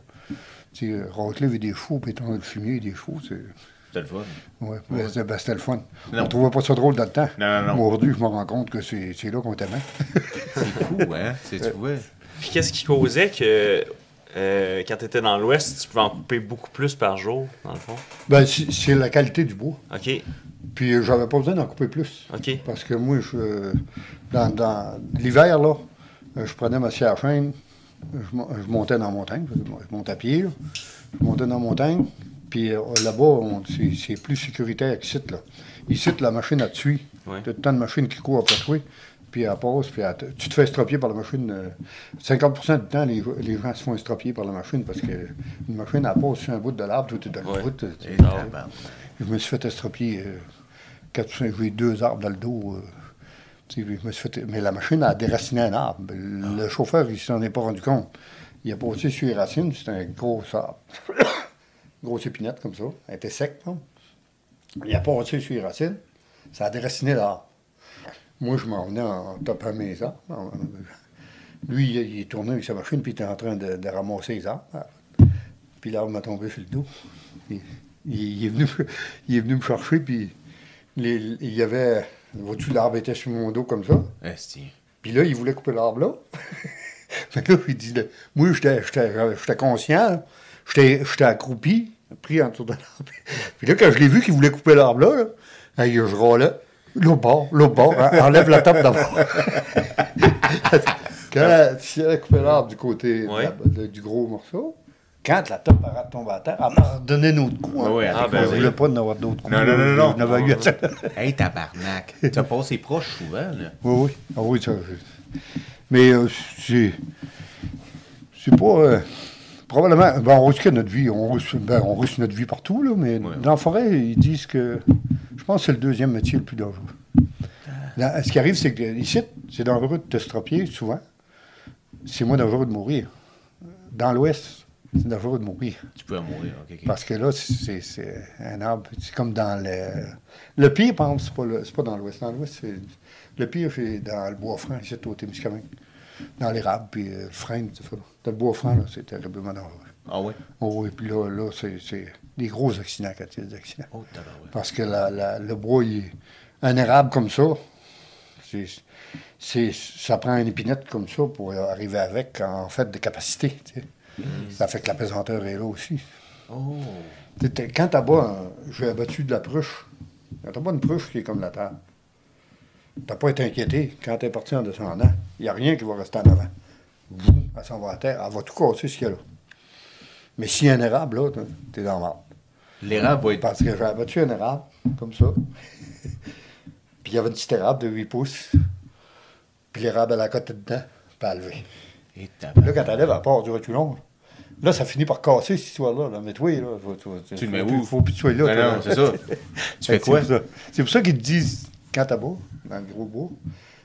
Tu sais, euh, racler avec des puis étendre le fumier des chevaux, c'est.
C'était le fun.
Ouais, ben, c'était ben, c'était le fun.
Non.
On trouvait pas ça drôle dans le temps.
Non, non, non.
Aujourd'hui, je me rends compte que c'est c'est là qu'on t'aimait.
C'est fou, hein? C'est, tu vois.
Puis qu'est-ce qui causait que euh, quand tu étais dans l'Ouest, tu pouvais en couper beaucoup plus par jour, dans le fond?
Ben, c'est la qualité du bois.
OK,
Puis euh, j'avais pas besoin d'en couper plus.
OK.
Parce que moi, je, dans, dans l'hiver, là, euh, je prenais ma scie à chaîne, je, mo- je montais dans la montagne, je, montais à pied, là. je montais dans la montagne, puis là-bas, c'est plus sécuritaire qu'ici, là. Ici, la machine, te suit.
Ouais.
T'as tant de machines qui courent après toi, puis elle passe, puis te- tu te fais estropier par la machine. euh, 50% du temps, les, les gens se font estropier par la machine parce que une machine, elle passe sur un bout de l'arbre, tout est
Ouais. Ah ouais.
tabarnak.
je me suis fait estropier euh, quatre ou cinq- j'ai eu deux arbres dans le dos. euh, je me suis fait, mais la machine a déraciné un arbre. Le, le chauffeur, il s'en est pas rendu compte. Il a passé sur les racines, c'était un gros arbre. Grosse épinette comme ça. Elle était sec, non? Il a passé sur les racines. Ça a déraciné l'arbre. Moi, je m'en venais en tapant mes arbres. En- Lui, il, est tourné avec sa machine, puis il était en train de, de ramasser les arbres. Puis l'arbre m'a tombé sur le dos. Il, il- il est, venu, il est venu me chercher, puis les- il y avait. Vois-tu, l'arbre était sur mon dos comme ça.
Esti.
Puis là, il voulait couper l'arbre là. fait que là, il dit, moi, j'étais- conscient, j'étais accroupi, pris en dessous de l'arbre. Puis là, quand je l'ai vu qu'il voulait couper l'arbre là, là je râlais. L'autre bord, l'autre bord, hein, enlève la top d'abord. quand si elle a coupé l'arbre du côté de la-
Ouais.
de- du gros morceau, quand la top a tombé à terre, elle m'a redonné un autre coup. hein.
Ah,
avec
ben
Je
raison.
oui.
voulais pas en avoir d'autres coups.
Non, non, non, non, non.
Avais eu assez.
Hey, tabarnak. T'as passé proche souvent, là.
Oui, oui. Ah oui, ça. Mais euh, c'est. C'est pas. euh, probablement. Ben, on risque notre vie. On risque, ben, on risque notre vie partout, là, mais
Ouais.
dans la forêt, ils disent que. Je pense que c'est le deuxième métier le plus dangereux. Dans- ce qui arrive, c'est que ici, c'est dangereux de te stropier souvent. C'est moins dangereux de mourir. Dans l'Ouest, c'est dangereux de mourir.
Tu peux en mourir, ok, ok.
Parce que là, c'est un arbre. C'est comme dans le. Le pire, par exemple, c'est pas, le- pas dans l'ouest. Dans l'ouest, c'est. Le pire, c'est dans le bois franc, ici, au Témiscamingue. Dans l'érable, puis euh, le frein, tout ça. Dans le bois franc, là, c'est terriblement dangereux.
Ah ouais?
Oh, et puis là, là c'est des gros accidents quand il y a des accidents.
Oh.
Parce que la- la- le bois, il est- un érable comme ça, c'est, ça prend une épinette comme ça pour arriver avec, en fait, de capacité. tu sais. Ça fait que la pesanteur est là aussi.
Oh.
Quand tu bas, j'ai abattu de la pruche. Quand tu bas une pruche qui est comme la terre, t'as pas été inquiété. Quand tu es parti en descendant, il n'y a rien qui va rester en avant. Elle s'en va à terre, elle va tout casser ce qu'il y a là. Mais s'il y a un érable, là, t'es dans le marbre.
L'érable va être.
Parce que j'ai abattu un érable, comme ça. puis il y avait une petite érable de 8 pouces. Puis l'érable, elle a côté dedans, puis elle a levé.
Et
Là, quand elle lève, elle part du reculon. Là, ça finit par casser cette histoire-là. Là. Mais toi, là, faut-
Tu le mets
faut
où?
faut plus que tu sois là. Toi,
non, c'est ça. Tu fais quoi?
Ça, C'est pour ça qu'ils te disent, quand t'as beau, dans le gros bois,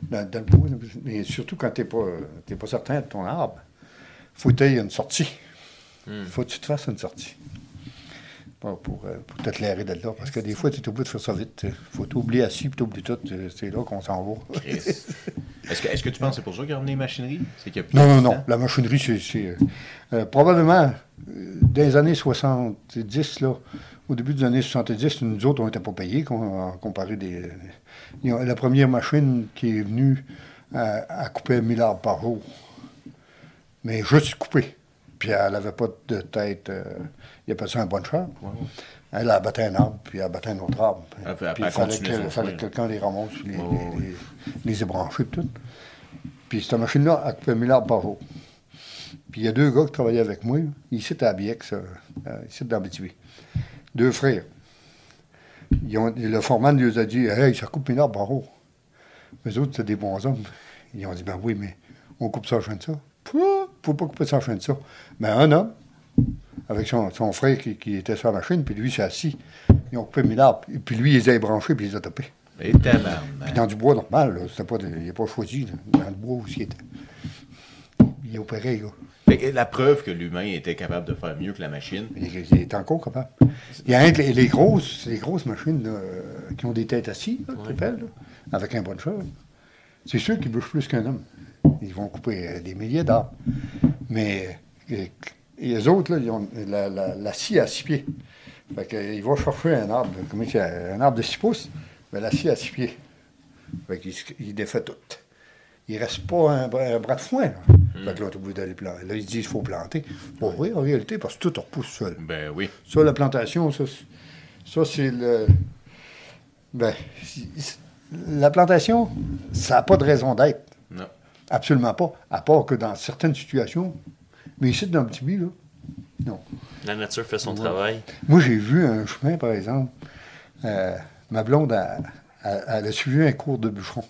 dans, dans le bois, mais surtout quand t'es pas, pas certain de ton arbre, faut que tu une sortie.
Hmm.
faut que tu te fasses une sortie. Pas pour, euh, pour t'éclairer de là. Parce que des fois, tu es obligé de faire ça vite. faut t'oublier assis, puis t'oublies tout. euh, C'est là qu'on s'en va.
Est-ce que, est-ce que tu penses que c'est pour ça qu'ils ont ramené les machineries? Y a plus
Non, non, non. La machinerie, c'est. euh, probablement, euh, dans les années 70, là, au début des années 70, nous autres, on n'était pas payés com- comparé des. La première machine qui est venue euh, à couper 1000 arbres par jour. Mais juste couper. Puis elle n'avait pas de tête. euh, il appelle ça un buncher. Elle abattait un arbre, puis elle abattait un autre arbre. Puis il fallait que, quelqu'un les ramasse, les, les, les- les ébrancher, puis tout. Puis cette machine-là, elle coupait 1000 arbres par jour. Puis il y a deux gars qui travaillaient avec moi, ici à Biex, euh, euh, ici dans Bétivé. Deux frères. Ils ont- le foreman lui a dit Hey, ça coupe 1000 arbres par jour. Eux autres, c'est des bons hommes. Ils ont dit Ben oui, mais on coupe ça en chaîne de ça. Faut pas couper ça en chaîne de ça. Mais un homme, avec son, son frère qui, qui était sur la machine, puis lui s'est assis. Ils ont coupé 1000 arbres. Et puis lui, il les a branchés, puis il les a tapés.
Et.
Puis dans du bois normal, là, pas de- il n'a pas choisi, là, dans le bois aussi. Il, était. il opérait, là.
La preuve que l'humain était capable de faire mieux que la machine.
Il, il est encore capable. Il y a un les, les grosses, les grosses machines là, euh, qui ont des têtes assises, là, là, avec un bon chose. C'est sûr qu'ils bouchent plus qu'un homme. Ils vont couper euh, des milliers d'arbres. Mais euh, et les autres, ils ont la, la, la scie à six pieds. Fait qu'ils vont chercher un arbre, comment un arbre de 6 pouces, mais la scie à six pieds. Fait qu'ils défait tout. Il ne reste pas un, bras- un bras de foin. Là. Fait que là, tu d'aller planter. Là, ils disent qu'il faut planter. Bon, oui, en réalité, parce que tout repousse seul.
Ben oui.
Ça, la plantation, ça, c'est- ça c'est le. Ben, la plantation, ça n'a pas de raison d'être.
Non.
Absolument pas. À part que dans certaines situations. Mais ici, dans le petit là, non.
La nature fait son travail.
Moi, j'ai vu un chemin, par exemple. euh, ma blonde, a- a- elle a suivi un cours de bûcheron.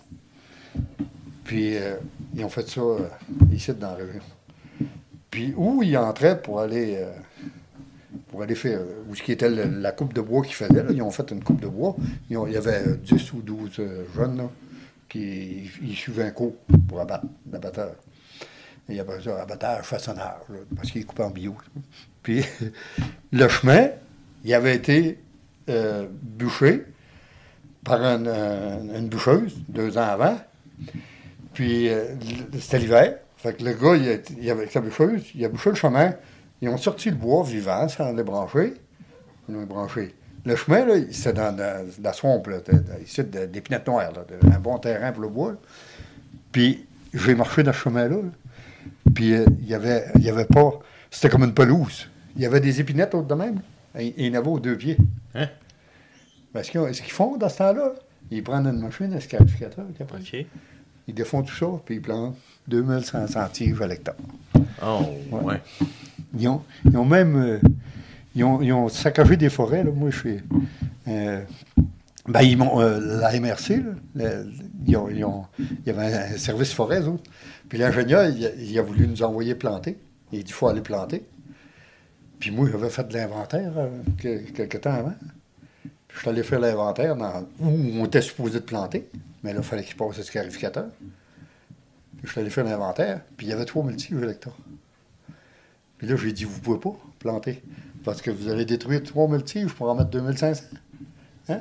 Puis, euh, ils ont fait ça euh, ici, dans la région. Puis, où ils entraient pour aller, euh, pour aller faire, où ce qui était la coupe de bois qu'ils faisaient, là, ils ont fait une coupe de bois. Il y avait euh, 10 ou 12 euh, jeunes, là, qui ils suivaient un cours pour abattre, l'abatteur. Il y avait ça, abattage façonnage, là, parce qu'il est coupé en bio. Puis le chemin, il avait été bûché par une, une bûcheuse deux ans avant. Puis euh, c'était l'hiver. Fait que le gars, il, a, il avait avec sa bûcheuse, il a bûché le chemin. Ils ont sorti le bois vivant sans le brancher. Ils l'ont branché. Le chemin, là, c'était dans, dans, dans la swamp, là, ici, de- d'épinette noire, là, de- un bon terrain pour le bois. là. Puis j'ai marché dans ce chemin-là. là. Puis euh, il y avait, il y avait pas. C'était comme une pelouse. Il y avait des épinettes autour de même. Et, il y en avait aux deux pieds.
Hein?
Parce que ce qu'ils font dans ce temps-là, ils prennent une machine, un scarificateur, qui appelle.
OK.
Ils défont tout ça, puis ils plantent 2100 centimes à l'hectare.
Oh,
Ouais.
ouais.
Ils ont, ils ont même. euh, ils, ont, ils ont saccagé des forêts, là. Moi, je suis. euh, ben, ils m'ont. euh, la MRC, là, le- ils ont- ils ont- il y avait un service forêt, autres. Puis l'ingénieur, il, a- il a voulu nous envoyer planter. Il a dit il faut aller planter. Puis moi, j'avais fait de l'inventaire euh, que- quelque temps avant. Puis je suis allé faire l'inventaire dans, où on était supposé de planter. Mais là, il fallait qu'il passe le scarificateur. Puis je suis allé faire l'inventaire. Puis il y avait 3000 tiges à l'hectare. Puis là, j'ai dit, vous pouvez pas planter. Parce que vous allez détruire 3000 tiges pour en mettre 2500. Hein?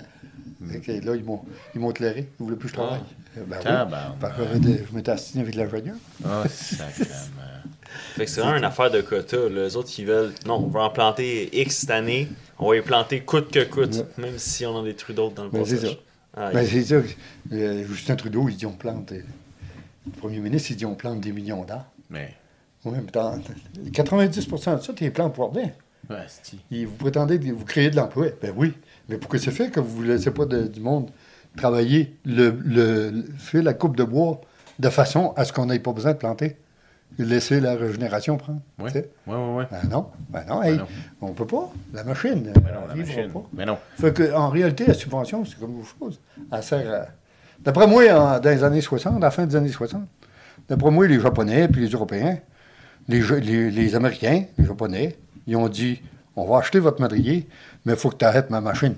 Que là, ils m'ont, ils m'ont éclairé. Ils voulaient plus que je travaille. Euh, Ben oui.
Tabarnak.
Parce que des- je m'étais assigné avec l'ingénieur.
Ah, sacrément.
Fait que c'est vraiment une affaire de quota. Les autres, ils veulent. Non, on va en planter X cette année. On va y planter coûte que coûte. Même si on en détruit d'autres dans le
Ben,
passage. Aïe.
Ben, c'est ça. Euh, Justin Trudeau, il dit on plante. euh, le premier ministre, il dit on plante des millions d'arbres.
Mais,
Oui, mais dans- 90% de ça, tu les plantes pour rien.
ouais,
Et vous prétendez que vous créez de l'emploi? Ben oui. Mais pourquoi c'est fait que vous ne laissez pas de- du monde travailler le, le, le- faire la coupe de bois de façon à ce qu'on n'ait pas besoin de planter? Laisser la régénération prendre.
Ouais, ouais, ouais.
Ben non. Ben non, hey,
non.
on peut pas. La machine.
Mais non, la machine.
pas.
Mais non.
Fait que, en réalité, la subvention, c'est comme autre chose. Elle sert à... D'après moi, en- dans les années 60, à la fin des années 60, d'après moi, les Japonais puis les Européens, les, Ja- les, les Américains, les Japonais, ils ont dit on va acheter votre madrier, mais il faut que tu arrêtes ma machine.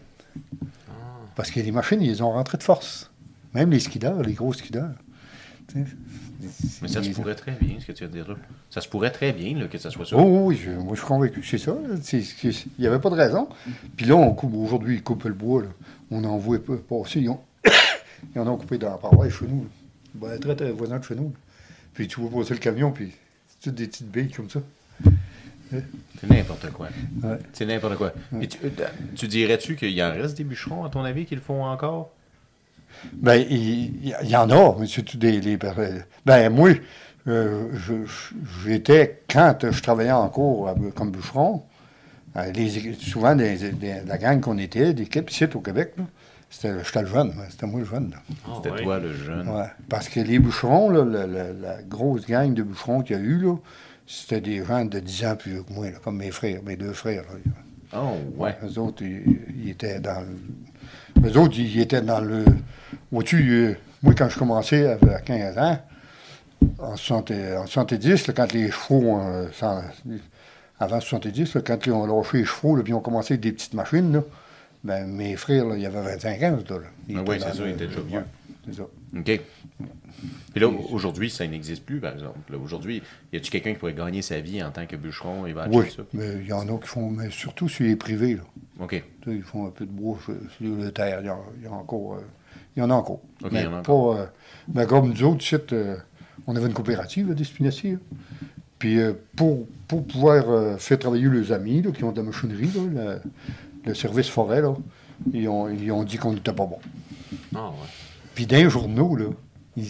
Parce que les machines, ils ont rentré de force. Même les skideurs, les gros skideurs.
Mais ça se pourrait très bien, ce que tu de dire là. Ça se pourrait très bien là, que ça soit ça.
Oh, oui, je- moi je suis convaincu que c'est ça. Il n'y avait pas de raison. Puis là, on coupe, aujourd'hui, ils coupent le bois. là. On en voit pas passer. Ils, ont... ils en ont coupé dans la paroisse chez nous. Ben, très, très voisin de chez nous. là. Puis tu vois passer le camion, puis c'est toutes des petites billes comme ça.
C'est n'importe quoi.
Ouais.
C'est n'importe quoi. Et tu, euh, tu dirais-tu qu'il y en reste des bûcherons, à ton avis, qui le font encore?
Ben, il, il y en a, mais c'est tout des. ben, moi, euh, j'étais, quand je travaillais en cours à- comme bûcheron, euh, les- souvent, des- des- la gang qu'on était, d'équipe ici au Québec, là, c'était, j'étais le jeune, c'était moi le jeune. là.
Ah,
C'était toi, le jeune.
Ouais. Parce que les bûcherons, là, la, la- la grosse gang de bûcherons qu'il y a eu, là, c'était des gens de 10 ans plus vieux que moi, là, comme mes frères, mes deux frères. là.
Oh, ouais.
Eux autres, ils, ils étaient dans le. Eux autres, ils étaient dans le. Vois-tu, euh, moi, quand je commençais à à 15 ans, en, 60 en 70, là, quand les chevaux. euh, avant 70, là, quand ils ont lâché les chevaux, là, puis ils ont commencé avec des petites machines, là, ben, mes frères, là, il y avait 25 ans, là Ils
Ah
dans
c'est ça, ils étaient déjà vieux.
c'est ça.
OK. Puis là, aujourd'hui, ça n'existe plus, par exemple. Aujourd'hui, y a-tu quelqu'un qui pourrait gagner sa vie en tant que bûcheron et va acheter
Oui,
ça?
mais il y en a qui font, mais surtout sur les privés, là.
OK.
Ils font un peu de bois sur, sur le terre. Il y, a encore. euh, il y en a encore. Mais
il y en a
pas,
encore.
euh, mais comme nous autres, euh, on avait une coopérative là, d'Espinassier. là. Puis euh, pour, pour pouvoir faire travailler les amis là, qui ont de la machinerie, là, le, le service forêt, là, ils, ont, ils ont dit qu'on n'était pas bon.
Ah, ouais.
Puis les journaux, là, ils-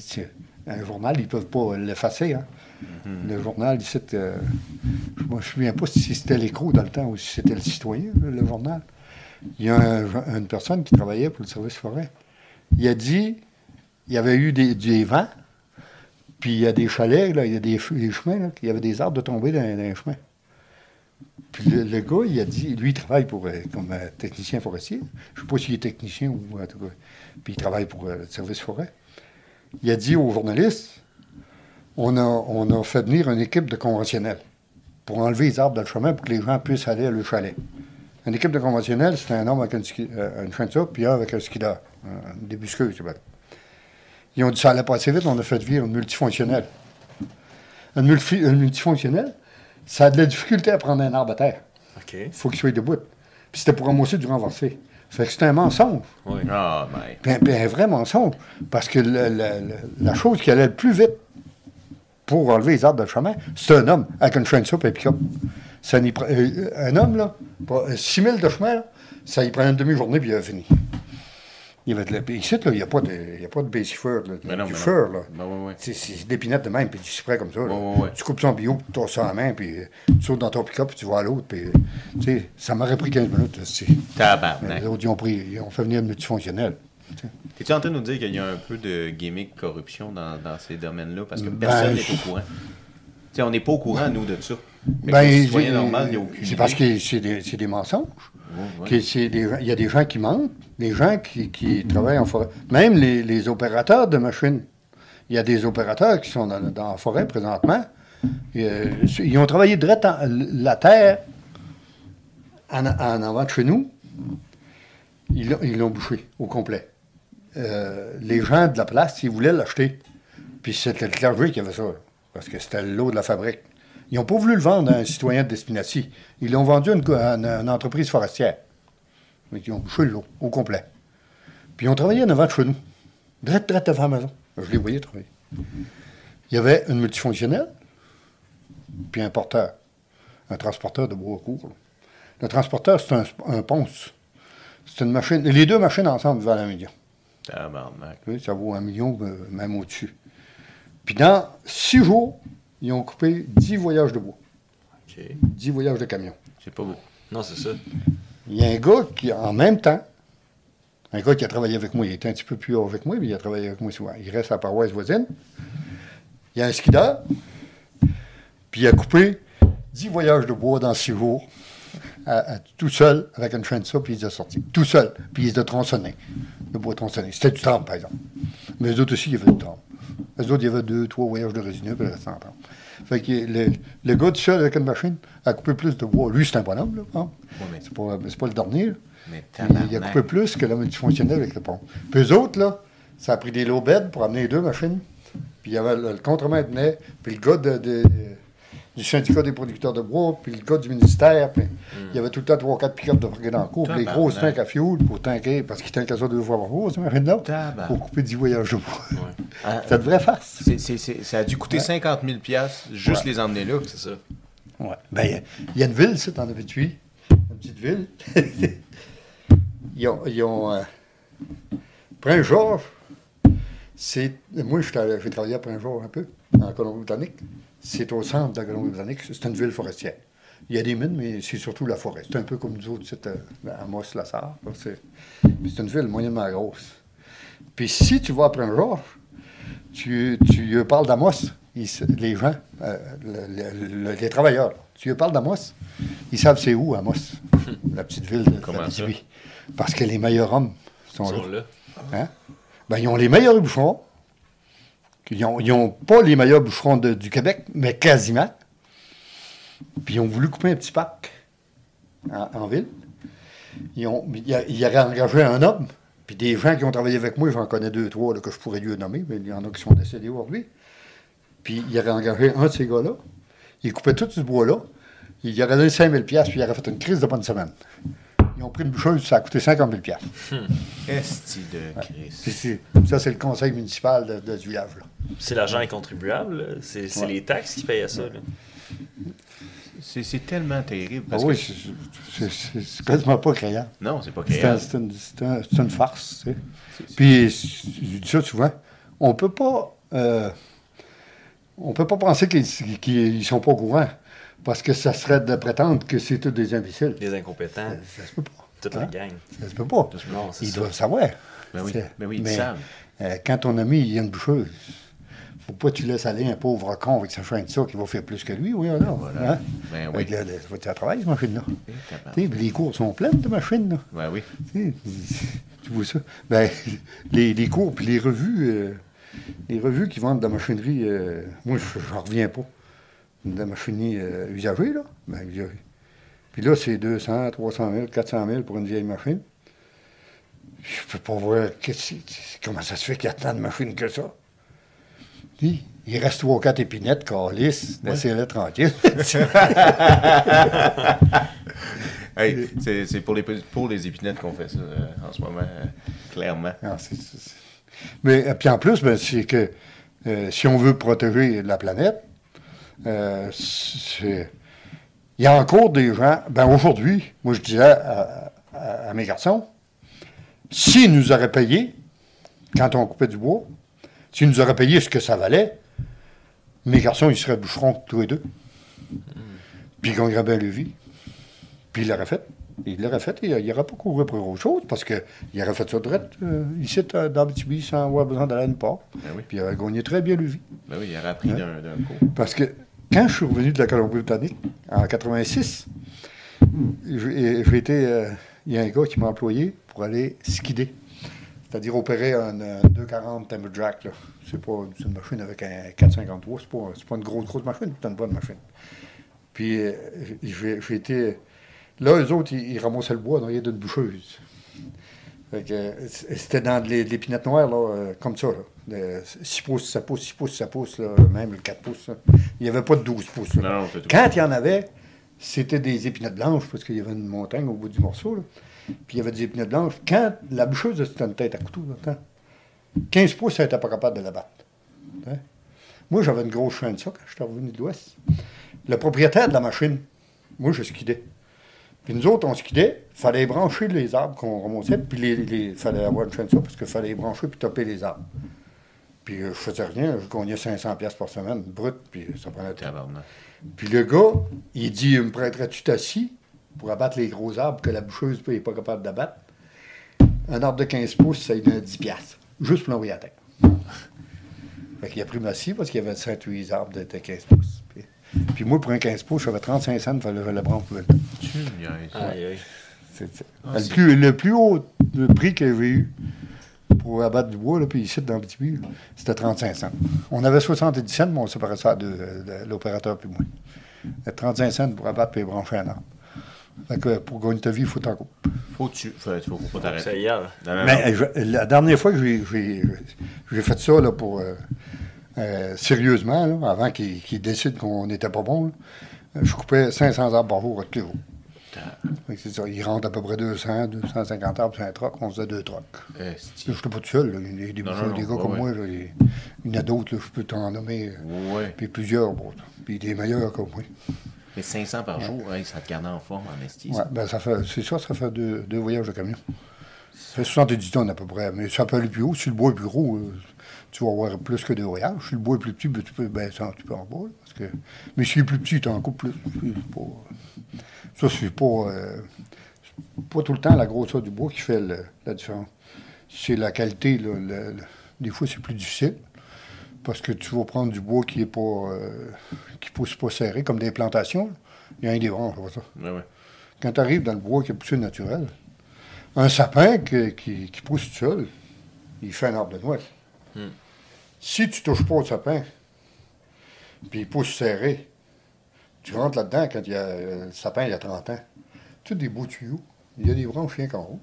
un journal, ils ne peuvent pas l'effacer. Hein.
Mhm.
Le journal, ici, euh, je ne me souviens pas si c'était l'écho dans le temps ou si c'était le citoyen, le journal. Il y a un- une personne qui travaillait pour le service forêt. Il a dit il y avait eu des, vents, puis il y a des chalets, là, il y a des, ch- des chemins, il y avait des arbres de tomber dans, les chemins. Puis le, le gars, il a dit, lui, il travaille pour, euh, comme euh, technicien forestier. Je ne sais pas s'il est technicien ou en tout cas. Puis il travaille pour euh, le service forêt. Il a dit aux journalistes on a, on a fait venir une équipe de conventionnels pour enlever les arbres dans le chemin pour que les gens puissent aller à le chalet. Une équipe de conventionnels, c'était un homme avec une, ski- euh, une puis un avec un skideur, un- une débusqueuse. c'est vrai. Ils ont dit ça allait pas assez vite, on a fait venir une multifonctionnelle. Une, multi, une multifonctionnelle, ça a de la difficulté à prendre un arbre à terre.
OK.
Il faut qu'il soit debout. Puis c'était pour ramasser du renversé. Fait que c'était un mensonge.
Ouais.
Ah, ben.
Puis un, puis un vrai mensonge. Parce que le- le- le- la chose qui allait le plus vite pour enlever les arbres le chemin, c'est un homme avec une chaîne de soupe et pick-up. Ça pre- euh, un homme, là, pour 6 000 de chemin, là, ça y prend une demi-journée puis il a fini. Il va être là. Puis ici, il n'y a pas de, il y a pas de du fur, là.
Ben, ouais, ouais.
C'est c'est des pinettes de même, puis du cyprès comme ça.
Ouais.
Tu coupes ton bio, tu torses ça en main, puis euh, tu sautes dans ton pick-up, puis tu vas à l'autre. Puis, euh, ça m'aurait pris 15 minutes.
Tabarnak.
Les autres, ils ont, pris, ils ont fait venir le multifonctionnel.
Es-tu en train de nous dire qu'il y a un peu de gimmick corruption dans, dans ces domaines-là? Parce que
Ben,
personne n'est au courant. On n'est pas au courant, nous, de ça.
Ben,
le citoyen
j'ai-
normal, il n'y a aucune
C'est parce que c'est des, mensonges.
Ouais.
Il y a des gens qui mentent, des gens qui, qui travaillent en forêt. Même les, les opérateurs de machines. Il y a des opérateurs qui sont dans, dans la forêt présentement. Et, euh, ils ont travaillé direct en- la terre en, en avant de chez nous. Ils l'ont bouché au complet. Euh, les gens de la place, ils voulaient l'acheter. Puis c'était le clergé qui avait ça. Parce que c'était l'eau de la fabrique. Ils n'ont pas voulu le vendre à un citoyen de Despinacy. Ils l'ont vendu à une, entreprise forestière. Mais ils ont bouché l'eau au complet. Puis ils ont travaillé en avant de chez nous. La maison. Je les voyais travailler. Il y avait une multifonctionnelle, puis un porteur. Un transporteur de bois court. Le transporteur, c'est un, ponce. C'est une machine. Les deux machines ensemble valent un million. Oui, ça vaut un million, euh, même au-dessus. Puis dans six jours, ils ont coupé dix voyages de bois,
OK.
dix voyages de camion.
C'est pas beau.
Non, c'est ça.
Il y a un gars qui, en même temps, un gars qui a travaillé avec moi, il était un petit peu plus haut avec moi, mais il a travaillé avec moi souvent. Il reste à la paroisse voisine. Il y a un skideur, puis il a coupé dix voyages de bois dans six jours, à- à- tout seul, avec une chaîne de ça, puis il les a sortis. Tout seul, puis il les a tronçonnés, le bois tronçonné. C'était du trempe, par exemple. Mais les autres aussi, il y avait du trempe. Les autres, il y avait deux, trois voyages de résineux, puis le trempe. Fait que le, le gars tout seul avec une machine a coupé plus de bois. Lui, c'est un bonhomme, là. hein.
Ouais, mais,
C'est pas, pas le dernier, là.
mais
Il, a coupé plus que la multifonctionnelle avec le pont. Puis eux autres, là, ça a pris des low beds pour amener les deux machines. Puis il y avait le, le contremaître venait, puis le gars de- de- du syndicat des producteurs de bois, puis le gars du ministère. Puis il y avait tout le temps trois, quatre pick-up de parquet dans le cours, puis les grosses tanks à fuel pour tanker, parce qu'ils tankaient ça deux fois par jour, ces machines-là,
Tabarnak.
pour couper 10 voyages de bois.
Ouais.
Ah,
C'est une vraie farce.
c'est- c'est- c'est- ça a dû coûter
Ouais.
50 000 juste
Ouais.
les emmener là.
C'est ça.
Ouais. Ben, il y a- il y, a une ville, ça, t'en avais tué. Une petite ville. ils ont. Ils ont euh, Prince-Georges, c'est. Moi, j'ai travaillé à Prince-Georges un peu, en Colombie-Britannique. C'est au centre de la Colombie-Britannique. C'est une ville forestière. Il y a des mines, mais c'est surtout la forêt. C'est un peu comme nous autres, c'est euh, à Amos-la-Sarre. là, C'est une ville moyennement grosse. Puis si tu vas à Prince-Georges, tu, tu lui parles d'Amos, les gens, euh, le- le- le- les travailleurs, là, tu lui parles d'Amos, ils savent c'est où, Amos, la petite ville de
Comment.
Parce que les meilleurs hommes sont, là.
là.
Hein? Ben, ils ont les meilleurs boucherons. Ils n'ont pas les meilleurs boucherons du Québec, mais quasiment. Puis ils ont voulu couper un petit parc en, ville. Ils, ont, ils, ils auraient engagé un homme. Puis des gens qui ont travaillé avec moi, j'en connais deux, trois que je pourrais lui nommer, mais il y en a qui sont décédés aujourd'hui. Puis il aurait engagé un de ces gars-là. Il coupait tout ce bois-là. Il aurait donné 5 000 puis il aurait fait une crise de bonne semaine. Ils ont pris une boucheuse, ça a coûté 50 000
Esti de Christ.
c'est- c'est- ça, c'est le conseil municipal de, de ce village-là.
C'est l'argent des contribuables. là. C'est
Ouais.
les taxes qui payent à ça.
C'est tellement terrible.
Ah oui,
que...
c'est- quasiment pas créant.
Non, c'est pas
C'est un-
créable.
c'est une, farce. tu sais. Puis, je dis ça souvent, on peut pas. euh, on peut pas penser qu'ils qu'ils sont pas au courant. Parce que ça serait de prétendre que c'est tous des imbéciles.
Des incompétents.
Ça, ça se peut pas.
Toute la
Hein?
gang.
Ça se peut pas.
Non,
Ils
ça.
doivent savoir.
Ben oui, ben oui, ils
mais,
savent.
euh, quand ton ami, il y a une boucheuse, faut pas que tu laisses aller un pauvre con avec sa chaîne de ça qui va faire plus que lui, oui, alors.
Voilà.
Hein?
Ben oui.
Faut-tu à travail, cette machine-là?
Eh,
les cours sont pleines de machines, là.
Ben oui.
Tu vois ça? Ben, les, les cours puis les revues, euh, les revues qui vendent de la machinerie, euh, moi, je reviens pas. De la machinerie euh, usagée, là. Ben, usagée. Puis là, c'est 200, 300 000, 400 000 pour une vieille machine. Je peux pas voir comment ça se fait qu'il y a tant de machines que ça. Puis, il reste trois ou quatre épinettes, calice, laissez-les tranquille.
Hey, c'est pour les, pour les épinettes qu'on fait ça euh, en ce moment, euh, clairement.
Ah, Mais puis en plus, ben, c'est que euh, si on veut protéger la planète, il y a encore des gens. Ben aujourd'hui, moi je disais à, à- à mes garçons, s'ils nous auraient payé quand on coupait du bois, s'ils nous auraient payé ce que ça valait, mes garçons ils seraient boucherons tous les deux. Puis ils gagneraient bien le vie. Puis il l'aurait fait. Il l'aurait fait, il n'aurait pas couru pour autre chose parce qu'il aurait fait ça direct euh, ici euh, dans Abitibi sans avoir besoin d'aller une part.
Ben oui.
Puis il aurait gagné très bien le vie.
Ben oui, il aurait appris d'un d'un coup.
Parce que quand je suis revenu de la Colombie-Britannique en 86, j'ai j'ai été. euh, Il y a un gars qui m'a employé pour aller skider. C'est-à-dire opérer un, euh, 240 Timberjack. C'est pas une machine avec un 453. C'est pas, pas une grosse, grosse machine, c'est une bonne machine. Puis euh, j'ai été. Là, eux autres, ils, ils ramassaient le bois dans les d'une boucheuse. Fait que, euh, C'était dans de l'épinette noire, là, comme ça. Là, de 6 pouces, 7 pouces, 6 pouces, 7 pouces, là, même le 4 pouces. là. Il n'y avait pas de 12 pouces. là.
Non.
Quand il y en avait, c'était des épinettes blanches, parce qu'il y avait une montagne au bout du morceau. là. Puis il y avait des épinettes blanches. Quand la boucheuse, c'était une tête à couteau, dans le temps. 15 pouces, elle n'était pas capable de la battre. Hein? Moi, j'avais une grosse chaîne de ça quand j'étais revenu de l'Ouest. Le propriétaire de la machine, moi, je skidais. Puis nous autres, on skidait, il fallait brancher les arbres qu'on ramassait, puis il fallait avoir une chaîne de ça, parce qu'il fallait les brancher puis topper les arbres. Puis je faisais rien, je gagnais 500 pièces par semaine, brut, puis ça prenait tout.
Tabarnak.
Puis le gars, il dit Me prêterais-tu ta scie pour abattre les gros arbres que la boucheuse n'est pas capable d'abattre? Un arbre de 15 pouces, ça lui donne 10 piastres, juste pour l'envoyer à terre. Fait qu'il a pris ma scie parce qu'il y avait 7 ou 8 arbres de, de 15 pouces. Puis, puis moi, pour un 15 pouces, j'avais 35 cents, il fallait le branche pour le c'est-
Ah,
le, plus, le plus haut le prix que j'ai eu pour abattre du bois, là, puis ici, dans le petit c'était 35 cents. On avait 70 cents, mais on séparait ça de, de l'opérateur puis moi. Euh, 35 cents pour abattre et brancher un arbre. Fait que pour gagner ta vie, il faut t'en couper.
Faut que tu. Faut, faut, faut pas t'arrêter. non,
Mais euh, je- la dernière fois que j'ai- j'ai j'ai fait ça là, pour euh, euh, sérieusement, là, avant qu'ils décident qu'on n'était pas bon, là, je coupais 500 arbres par jour à tous c'est ça, ils rentrent à peu près 200, 250 arbres sur un troc, on faisait deux trocs.
Esti.
Je n'étais pas tout seul. là. Il y a des,
Non,
bouchons,
non,
des
non,
gars
ouais,
comme
ouais.
moi. là, il il y en a d'autres, je peux t'en nommer. euh,
Ouais.
Puis plusieurs, bon, puis des meilleurs comme moi.
Mais 500 par jour, hey, ça te garde en forme en esti.
Ben ça fait, c'est ça, ça fait deux, deux voyages de camion. Ça fait 70 tonnes à peu près. Mais ça peut aller plus haut. Si le bois est plus gros, euh, tu vas avoir plus que deux voyages. Si le bois est plus petit, ben, tu peux, ben, ça, tu peux en boire. Parce que... Mais s'il est plus petit, tu en coupes plus. Ça, c'est pas, euh, pas tout le temps la grosseur du bois qui fait le- la différence. C'est la qualité. là, le- le- Des fois, c'est plus difficile. Parce que tu vas prendre du bois qui est pas euh, qui pousse pas serré, comme des plantations. là. Il y a un des branches, c'est pas ça.
Ouais.
Quand tu arrives dans le bois qui a poussé naturel, un sapin qui, qui pousse tout seul, il fait un arbre de noix.
Hmm.
Si tu touches pas au sapin, puis il pousse serré, tu rentres là-dedans quand il y a, euh, le sapin il y a 30 ans. Tous des beaux tuyaux. Il y a des branches rien qu'en haut.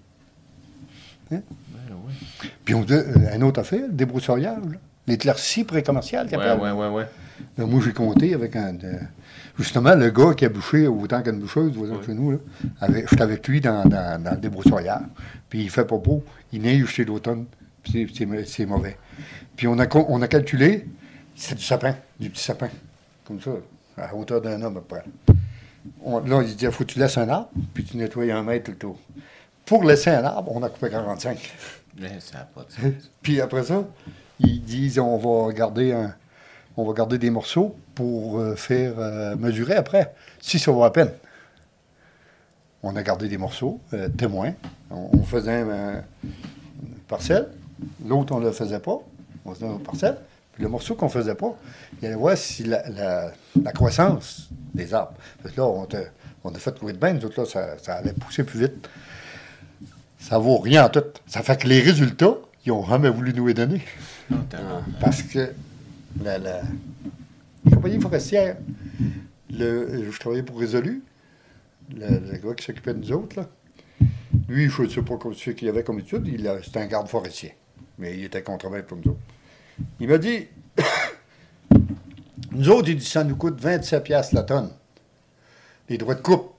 Ouais, ouais.
Puis on dit, euh, un autre affaire, débroussaillage. L'éclaircie pré-commerciale qu'il
Ouais, ouais, ouais, ouais.
Là, moi, j'ai compté avec un. de- justement, le gars qui a bouché autant qu'une boucheuse, voisin
Ouais.
chez nous, là. Avec, j'étais avec lui dans, dans, dans le. Puis il fait pas beau. Il neige chez l'automne. Puis c'est, mauvais. Puis on a, on a calculé, c'est du sapin, du petit sapin. Comme ça, à hauteur d'un homme à peu près. On- là, il dit il faut que tu laisses un arbre, puis tu nettoies un mètre tout le tour. Pour laisser un arbre, on a coupé 45.
Mais ça n'a pas de sens.
Puis après ça, ils disent on va garder un, on va garder des morceaux pour euh, faire euh, mesurer après, si ça vaut la peine. On a gardé des morceaux, euh, témoins. On, on faisait un, un- une parcelle, l'autre on ne le faisait pas, on faisait une parcelle. Le morceau qu'on ne faisait pas, il allait voir si la, la- la croissance des arbres. Parce que là, on, te- on a fait courir de bain, nous autres, là, ça, ça allait pousser plus vite. Ça vaut rien en tout. Ça fait que les résultats, ils n'ont jamais voulu nous les donner. Parce que la, la compagnie forestière, le, je travaillais pour Résolu, le, le gars qui s'occupait de nous autres, là. lui, je ne sais pas ce qu'il avait comme étude, c'était un garde forestier, mais il était contremaître pour nous autres. Il m'a dit, nous autres, il dit, ça nous coûte 27 piastres la tonne, les droits de coupe.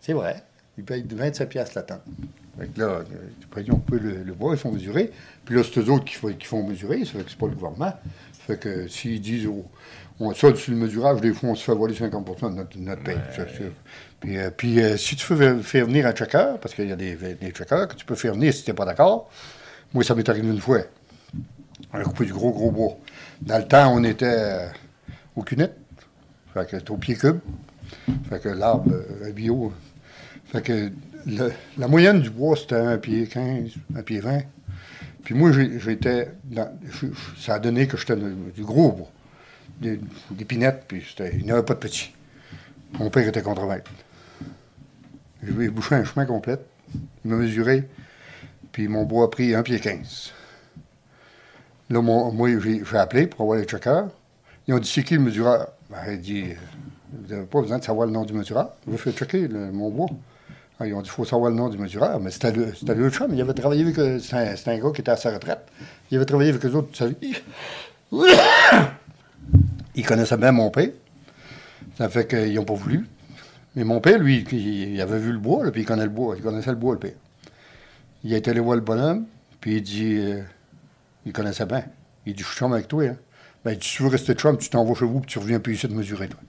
C'est vrai, ils payent 27 piastres la tonne. Fait que là, euh, après, on peut le, le bois, ils font mesurer. Puis là, c'est eux autres qui, font- qui font mesurer, ça fait que c'est pas le gouvernement. Fait que s'ils disent, oh, on solde sur le mesurage, des fois, on se fait voler 50 de notre, notre paye, c'est. Puis, euh, puis, euh, si tu veux faire venir un checker, parce qu'il y a des, des checkers que tu peux faire venir si tu n'es pas d'accord, moi, ça m'est arrivé une fois. On a coupé du gros, gros bois. Dans le temps, on était euh, au cunette. Fait c'était au pied cube. Fait que l'arbre, euh, bio. Fait que la moyenne du bois, c'était un pied 15, un pied 20. Puis moi, j'étais. Ça a donné que j'étais du gros bois. Des, pinettes, puis il n'y avait pas de petits. Mon père était contremaître. Je lui ai bouché un chemin complet. Il m'a mesuré, puis mon bois a pris un pied 15. Là, mon- moi, j'ai appelé pour avoir les checkers. Ils ont dit c'est qui le mesureur? Ben, Il dit Vous n'avez pas besoin de savoir le nom du mesureur. Je vais faire checker le- mon bois. Ah, ils ont dit il faut savoir le nom du mesureur. Mais c'était le, c'était le chum. Il avait travaillé avec. eux. C'était un, c'était un gars qui était à sa retraite. Il avait travaillé avec eux autres. tu sais. Il connaissait bien mon père. Ça fait qu'ils n'ont pas voulu. Mais mon père, lui, il, avait vu le bois, puis il connaissait le bois. Il connaissait le bois, le père. Il a été allé voir le bonhomme, puis il dit euh, il connaissait bien. Il dit Je suis chum avec toi. Hein. Ben, il dit, si tu veux rester chum, tu t'en vas chez vous, puis tu reviens plus ici de mesurer, toi.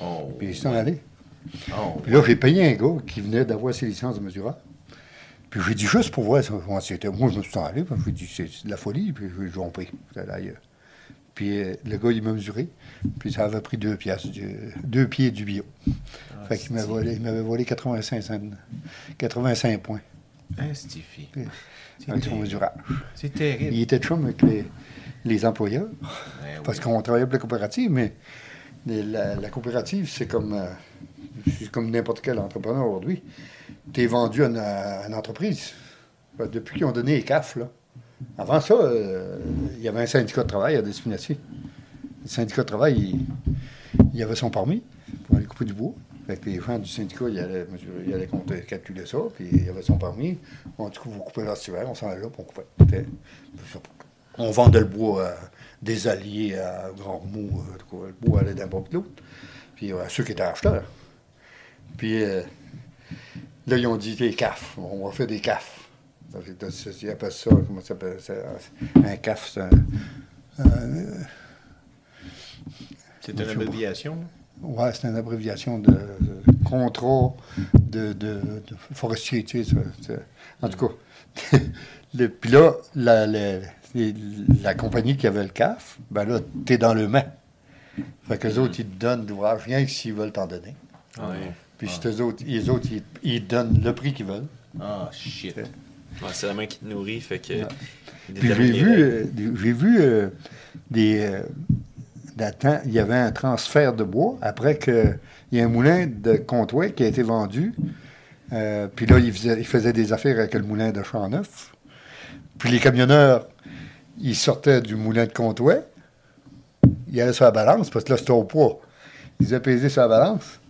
Oh,
Puis il s'en allé.
oh.
Puis là, j'ai payé un gars qui venait d'avoir ses licences de mesureur. Puis j'ai dit juste pour voir comment c'était. Moi, je me suis en allé, puis j'ai dit c'est de la folie, puis j'ai jompé. J'étais allé ailleurs. Puis euh, le gars, il m'a mesuré, puis ça avait pris deux du- deux pieds du bio.
Ah,
fait qu'il m'avait volé, il m'avait volé 85, cents- 85 points
Hein, Stiffy. C'est terrible.
mesurage.
C'est terrible.
Il était chum avec les, les employeurs.
Ben oui.
Parce qu'on travaillait pour la coopérative, mais la, la coopérative, c'est comme, euh, comme n'importe quel entrepreneur aujourd'hui. Tu es vendu à une, à une entreprise. Ben, Depuis qu'ils ont donné les CAF, là. Avant ça, euh, il y avait un syndicat de travail à Despinacy. Le syndicat de travail, il, il avait son permis pour aller couper du bois. Fait que les gens du syndicat, ils allaient, mesurer- ils allaient compter, calculer ça, puis il avait son permis. On dit, vous coupez hiver, on s'en allait là, puis on coupait. C'était- On vendait le bois à des alliés à Grand Mot, euh, le bois allait d'un bord de l'autre. Puis euh, à ceux qui étaient acheteurs. Puis euh, là, ils ont dit les CAF, on va faire des CAF. Ils appellent ça, comment ça s'appelle ça? Un CAF, c'est un. un-
C'est une abréviation.
Ouais, c'est une abréviation de, de contrat de, de, de forestier, tu sais. ça, en tout cas. Le- Puis là, la, la, la compagnie qui avait le CAF, ben là, t'es dans le main. Fait que les autres, ils te donnent l'ouvrage rien que s'ils veulent t'en donner.
Ouais.
Puis c'est eux autres, les autres, ils, ils donnent le prix qu'ils veulent.
Ah, shit.
Ouais, c'est la main qui te nourrit, fait que.
Puis j'ai
les
vu, euh, des- j'ai vu euh, des. euh, d'attente- il y avait un transfert de bois après qu'il y a un moulin de Comtois qui a été vendu. Euh, puis là, il faisait, il faisait des affaires avec le moulin de Champ-Neuf. Puis les camionneurs, ils sortaient du moulin de Comtois. Ils allaient sur la balance parce que là, c'était au poids. Ils pesé sur la balance.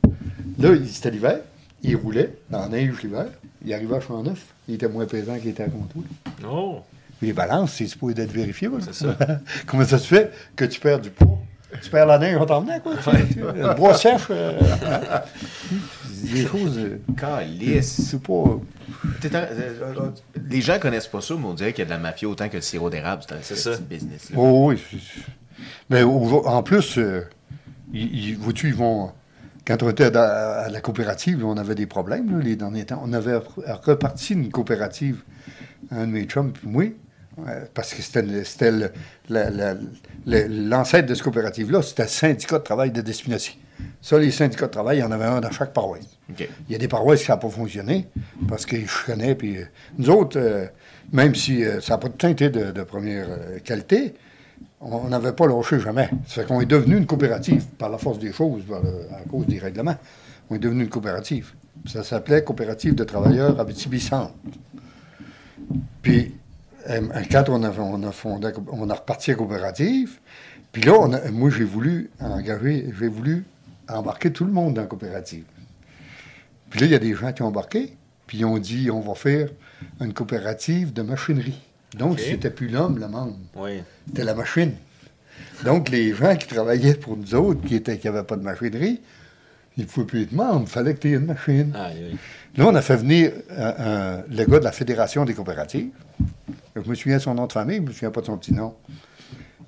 Là, c'était l'hiver. Ils roulaient dans la neige l'hiver. Il arrivait à Champ-Neuf. Il était moins pesant qu'il était à Comtois.
Oh!
Puis les balances, c'est supposé être vérifié. voilà.
C'est ça.
Comment ça se fait que tu perds du poids? Tu perds la neige, on t'emmenait, quoi. Tu- tu- le bois sèche. euh, des choses. euh,
Calice.
c'est pas.
Euh, Les gens connaissent pas ça, mais on dirait qu'il y a de la mafia autant que le sirop d'érable. C'est
ça.
business. là.
Oh, oui. Mais en plus, euh, ils, ils- ils vont. Quand on était à, la coopérative, on avait des problèmes là, les derniers temps. On avait re- reparti une coopérative, un de mes chums, puis moi, euh, parce que c'était l'ancêtre de cette coopérative-là, c'était le syndicat de travail de Despinacy. Ça, les syndicats de travail, il y en avait un dans chaque paroisse. Il y a des paroisses qui n'a pas fonctionné parce qu'ils chicanaient. Puis euh, nous autres, euh, même si euh, ça n'a pas tout été de, de première qualité, on n'avait pas lâché jamais. Ça fait qu'on est devenu une coopérative par la force des choses, le- à cause des règlements. On est devenu une coopérative. Ça s'appelait Coopérative de travailleurs Abitibi-Centre. Puis, quand on a, on a fondé, on a reparti la coopérative, puis là, on a- moi, j'ai voulu engager, j'ai voulu embarquer tout le monde dans la coopérative. Puis là, il y a des gens qui ont embarqué, puis ils ont dit, on va faire une coopérative de machinerie. Donc,
OK.
c'était plus l'homme, le membre,
Oui.
c'était la machine. Donc, les gens qui travaillaient pour nous autres, qui n'avaient qui avaient pas de machinerie, ils ne pouvaient plus être membres, il fallait que tu aies une machine. Là, on a fait venir euh, un- le gars de la Fédération des coopératives. Je me souviens de son nom de famille, je ne me souviens pas de son petit nom.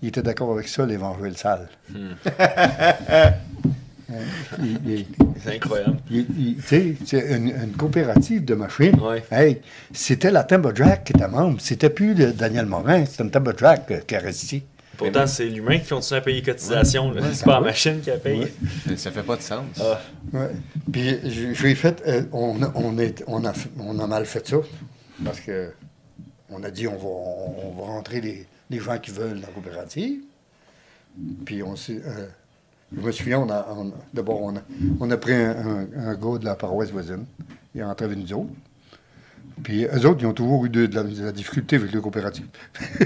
Il était d'accord avec ça, l'évangile sale. Il-
C'est incroyable.
tu sais, c'est une, une coopérative de machines.
Ouais.
Hey, c'était la Jack qui était membre. C'était plus le Daniel Morin, c'était une Jack euh, qui a résisté.
Pourtant, c'est l'humain qui continue à payer les cotisations. là. c'est pas la machine qui a payé.
Ouais.
Ça fait pas de sens.
Ah,
Ouais. Puis j'ai j'ai fait, euh, on, a, on, est, on, a, on a mal fait ça parce que on a dit on va, on, rentrer les, gens qui veulent la coopérative. Puis on s'est, euh, je me souviens, on a, d'abord on a, pris un, un- gars de la paroisse voisine, il est rentré avec nous autres. Puis eux autres, ils ont toujours eu de, la, difficulté avec les coopératives.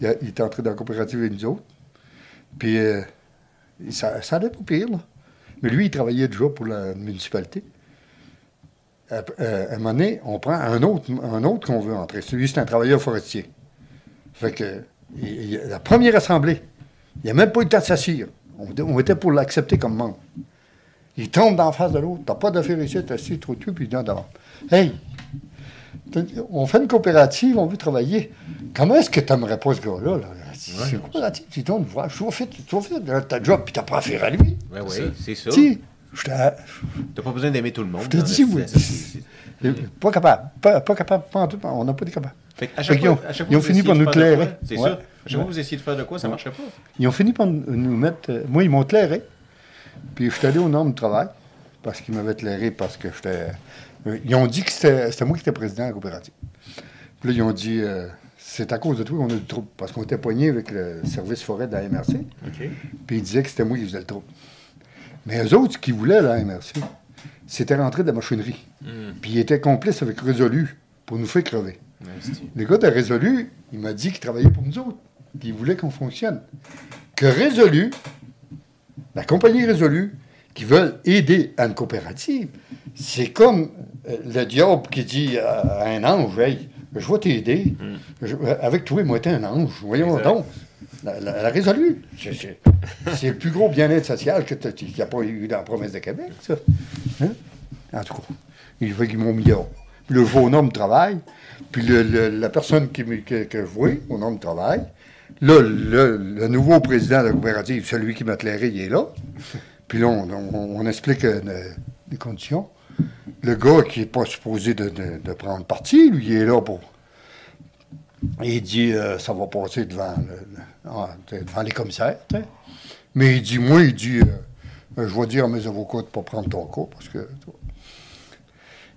Il, est entré dans la coopérative avec nous autres. Puis euh, ça, ça allait pas pire. Mais lui, il travaillait déjà pour la municipalité. À, euh, à un moment donné, on prend un autre, un autre qu'on veut entrer. Celui, c'est un travailleur forestier. Fait que, il- il- la première assemblée, il n'y a même pas eu le temps de s'assire. On, on était pour l'accepter comme membre. Il tombe d'en face de l'autre. T'as pas d'affaires ici, t'es assis, trop tu puis il vient devant. Hey! t'as- On fait une coopérative, on veut travailler. Comment est-ce que tu n'aimerais pas ce gars-là? Là? C'est une coopérative, tu tournes, voir. Tu vas faire, tu faire ta job, puis tu n'as pas affaire à lui.
Ouais, ouais, c'est ça.
Je
T'as pas besoin d'aimer tout le monde.
Je te
dans
dis, oui. Pas capable. Pas, pas capable. Pas en tout, on n'a pas été capable.
Fait à chaque fois,
ont-
à chaque
ils ont
fois,
fini par nous clairer.
C'est
Ouais.
ça. À chaque fois
Ouais.
vous essayez de faire de quoi, ça marchait pas.
Ils ont fini par nous mettre. euh, moi, ils m'ont clairé. Puis je suis allé aux normes de travail. Parce qu'ils m'avaient clairé parce que j'étais. euh, ils ont dit que c'était moi qui étais président de la coopérative. Puis là, ils ont dit euh, c'est à cause de toi qu'on a du trouble. Parce qu'on était poigné avec le service forêt de la MRC. Puis ils disaient que c'était moi qui faisais le trouble. Mais eux autres, ce qu'ils voulaient, la MRC, c'était rentrer de la machinerie.
Hmm.
Puis ils étaient complices avec Résolu pour nous faire crever. Le gars de Résolu, il m'a dit qu'il travaillait pour nous autres, qu'il voulait qu'on fonctionne. Que Résolu, la compagnie Résolu, qui veulent aider à une coopérative, c'est comme euh, le diable qui dit à un ange, hey, je vais t'aider. Euh, Avec toi, moi, t'es un ange. Voyons
Exact.
donc. La- la Résolu, c'est- le plus gros bien-être social qu'il n'y a pas eu dans la province de Québec, ça. Hein? En tout cas, il fait qu'ils m'ont mis dehors. Puis le jour au nom de travail, puis le- la personne qui, que, que je vois au nom de travail, là, le, nouveau président de la coopérative, celui qui m'a éclairé, il est là. Puis là, on, explique euh, le- les conditions. Le gars qui n'est pas supposé de, prendre parti, lui, il est là pour. Il dit euh, ça va passer devant, le- devant les commissaires. Mais il dit moi, il dit euh, euh, je vais dire à mes avocats de ne pas prendre ton cas parce que.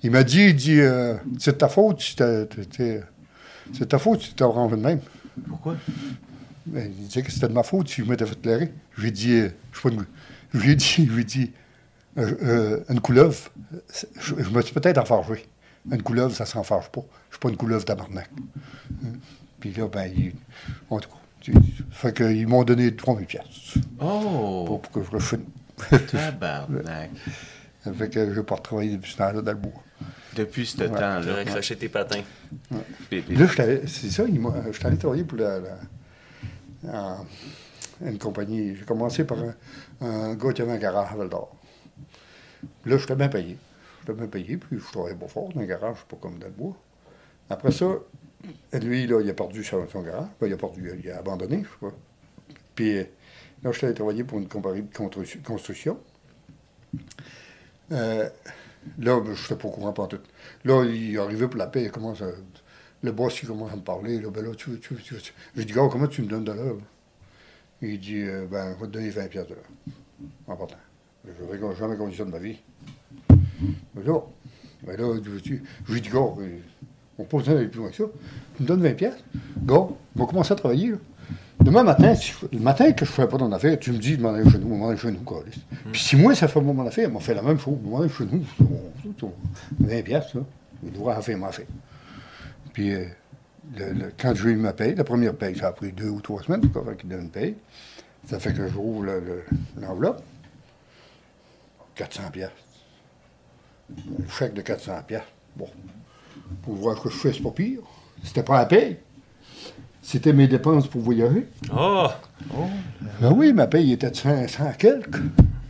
Il m'a dit, il dit euh, c'est ta faute si t'es- c'est ta faute si tu t'as rangé de même.
Pourquoi?
Ben, il disait que c'était de ma faute si je m'étais fait clairer. Je lui ai dit, euh, je une- je lui ai dit, je lui ai dit, euh, une couleuvre, je, je me suis peut-être enfargé. Une couleuvre, ça ne s'enfarge pas. Je suis pas une couleuvre tabarnak. Hein? Puis là, ben, il, en tout cas, fait qu'ils m'ont donné 3000 pièces
Oh!
pour, pour que je refine.
Tabarnak.
fait que je n'ai pas retravaillé depuis ce temps-là dans le bois.
Depuis ce
Ouais.
Tu
temps-là.
aurais accroché tes patins.
Là, c'est ça, il m'a- j'étais allé travailler pour la, une compagnie. J'ai commencé par un, un gars qui avait un garage à Val d'Or. Là, j'étais bien payé. J'étais bien payé, puis je travaillais pas fort dans un garage, pas comme dans le bois. Après ça, lui, là, il a perdu son, son garage. Ben, il a perdu, il a abandonné, je pas. Puis euh, là, j'étais allé travailler pour une compagnie de constru- construction. Euh, là, ben, je n'étais pas au courant pas tout. Là, il est arrivé pour la paix, il commence à, le boss, il commence à me parler. Là, ben là, tu, tu, J'ai dit, gars, comment tu me donnes de l'heure? Il dit, euh, ben, je vais te donner 20 pièces de l'heure. En. Je jamais connu ça de ma vie. Mais là, ben là, je lui dis, gars, euh, on peut pas aller plus loin que ça. Tu me donnes 20 pièces? Gars, on va commencer à travailler, là. Demain matin, si le matin que je ne fais pas ton affaire, tu me dis de m'en aller chez nous, m'en aller chez nous, quoi. Puis si moi, ça fait mon affaire, on fait la même chose, m'en aller chez nous, on- on- 20 pièces, là. Il faire, m'en fait. Puis euh, le- le- quand j'ai eu ma paye, la première paye, ça a pris deux ou trois semaines pour qu'il donne une paye. Ça fait que j'ouvre le- le- l'enveloppe. 400 pièces. Un chèque de 400 pièces. Bon. Pour voir ce que je fais, c'est pas pire. C'était pas la paye. C'était mes dépenses pour voyager.
Oh!
Ben oui, ma paye était de 500 quelques.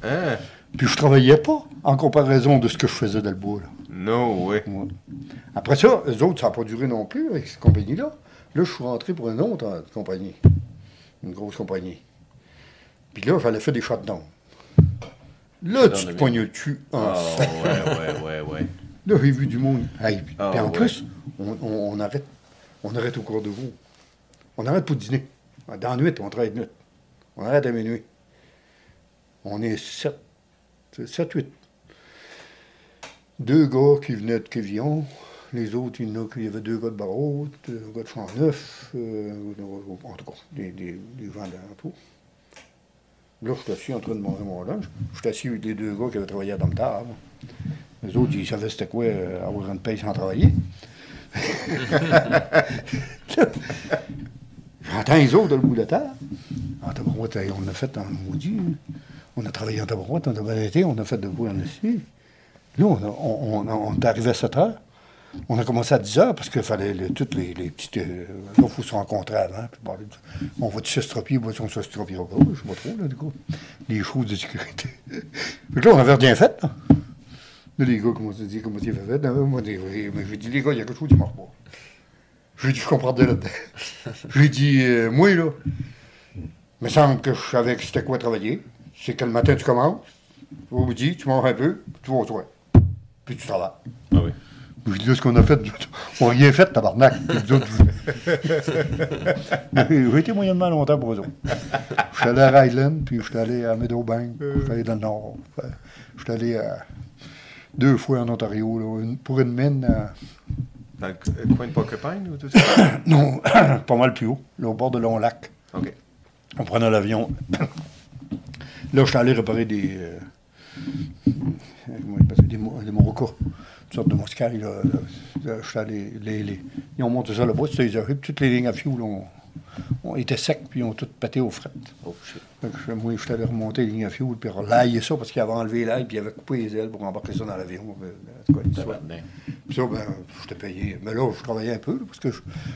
Hein?
Puis je travaillais pas en comparaison de ce que je faisais dans le bois. Là.
No way.
Ouais. Après ça, eux autres, ça n'a pas duré non plus avec cette compagnie-là. Là, je suis rentré pour une autre euh, compagnie. Une grosse compagnie. Puis là, j'allais faire des shutdowns. Là, tu te pognes le cul en
Oh, ouais, ouais, ouais, ouais.
Là, j'ai vu du monde. Hey, puis
Ah,
puis en
ouais.
plus, on, on- on arrête. On arrête au cours de vous. On arrête pour dîner. Dans la nuit, on travaille de nuit. On arrête à minuit. On est 7, 7, 8. Deux gars qui venaient de Quévillon. Les autres, il y, en a, il y avait deux gars de Barreau, deux gars de Champ-Neuf, euh, en tout cas, des, des, des gens d'alentour. Là, je suis assis en train de manger mon lunch. Je suis assis avec les deux gars qui avaient travaillé à Domtar. Les autres, ils savaient c'était quoi euh, avoir une paye sans travailler. J'entends les autres dans le bout de la terre. En tabarouette, hey, on a fait en maudit. hein. On a travaillé en tabarouette, on a été, on a fait de bout en ici. Là, on, a- on, on- on est arrivé à 7 heures. On a commencé à 10 heures parce qu'il fallait le- toutes les, les petites. euh, là, il faut se rencontrer avant. Puis de- on va s'estropier, on va s'estropier. Je sais pas trop, là, du coup. Les choses de sécurité. Que là, on avait rien fait, là. Les gars commencent à dire comment il fait. Non, moi, je dis, les gars, il y a quelque chose qui marche pas. Je lui dit, je comprends de là-dedans. je lui dit, euh, moi, là, il me semble que je savais que c'était quoi travailler. C'est que le matin, tu commences, au midi, tu manges un peu, puis tu vas au soir. Puis tu travailles.
Ah oui.
Je dis, là, ce qu'on a fait, on n'a rien fait, tabarnak. J'ai été moyennement longtemps pour eux autres. Je suis allé à Ryland, puis je suis allé à Meadowbank, je suis allé dans le Nord. Je suis allé à- deux fois en Ontario, là, une- pour une mine, à-
Dans le co- le coin de Porcupine ou tout ça?
non, pas mal plus haut, là, au bord de Long Lac.
OK.
On prenait l'avion. là, je suis allé réparer des. euh, comment ils des, des morocos. Une sorte de moscaille. Là, Là, je suis allé. Les, les- ils ont monté ça là-bas, c'était les puis toutes les lignes à fioul ont été secs, puis ils ont toutes pété aux frettes.
Oh
je- moi, je suis allé remonter les lignes à fioul, puis relayer ça, parce qu'il avait enlevé l'ail, puis il avait coupé les ailes pour embarquer ça dans l'avion. Euh, tout. Puis ça, ben, j'étais payé. Mais là, je travaillais un peu, parce que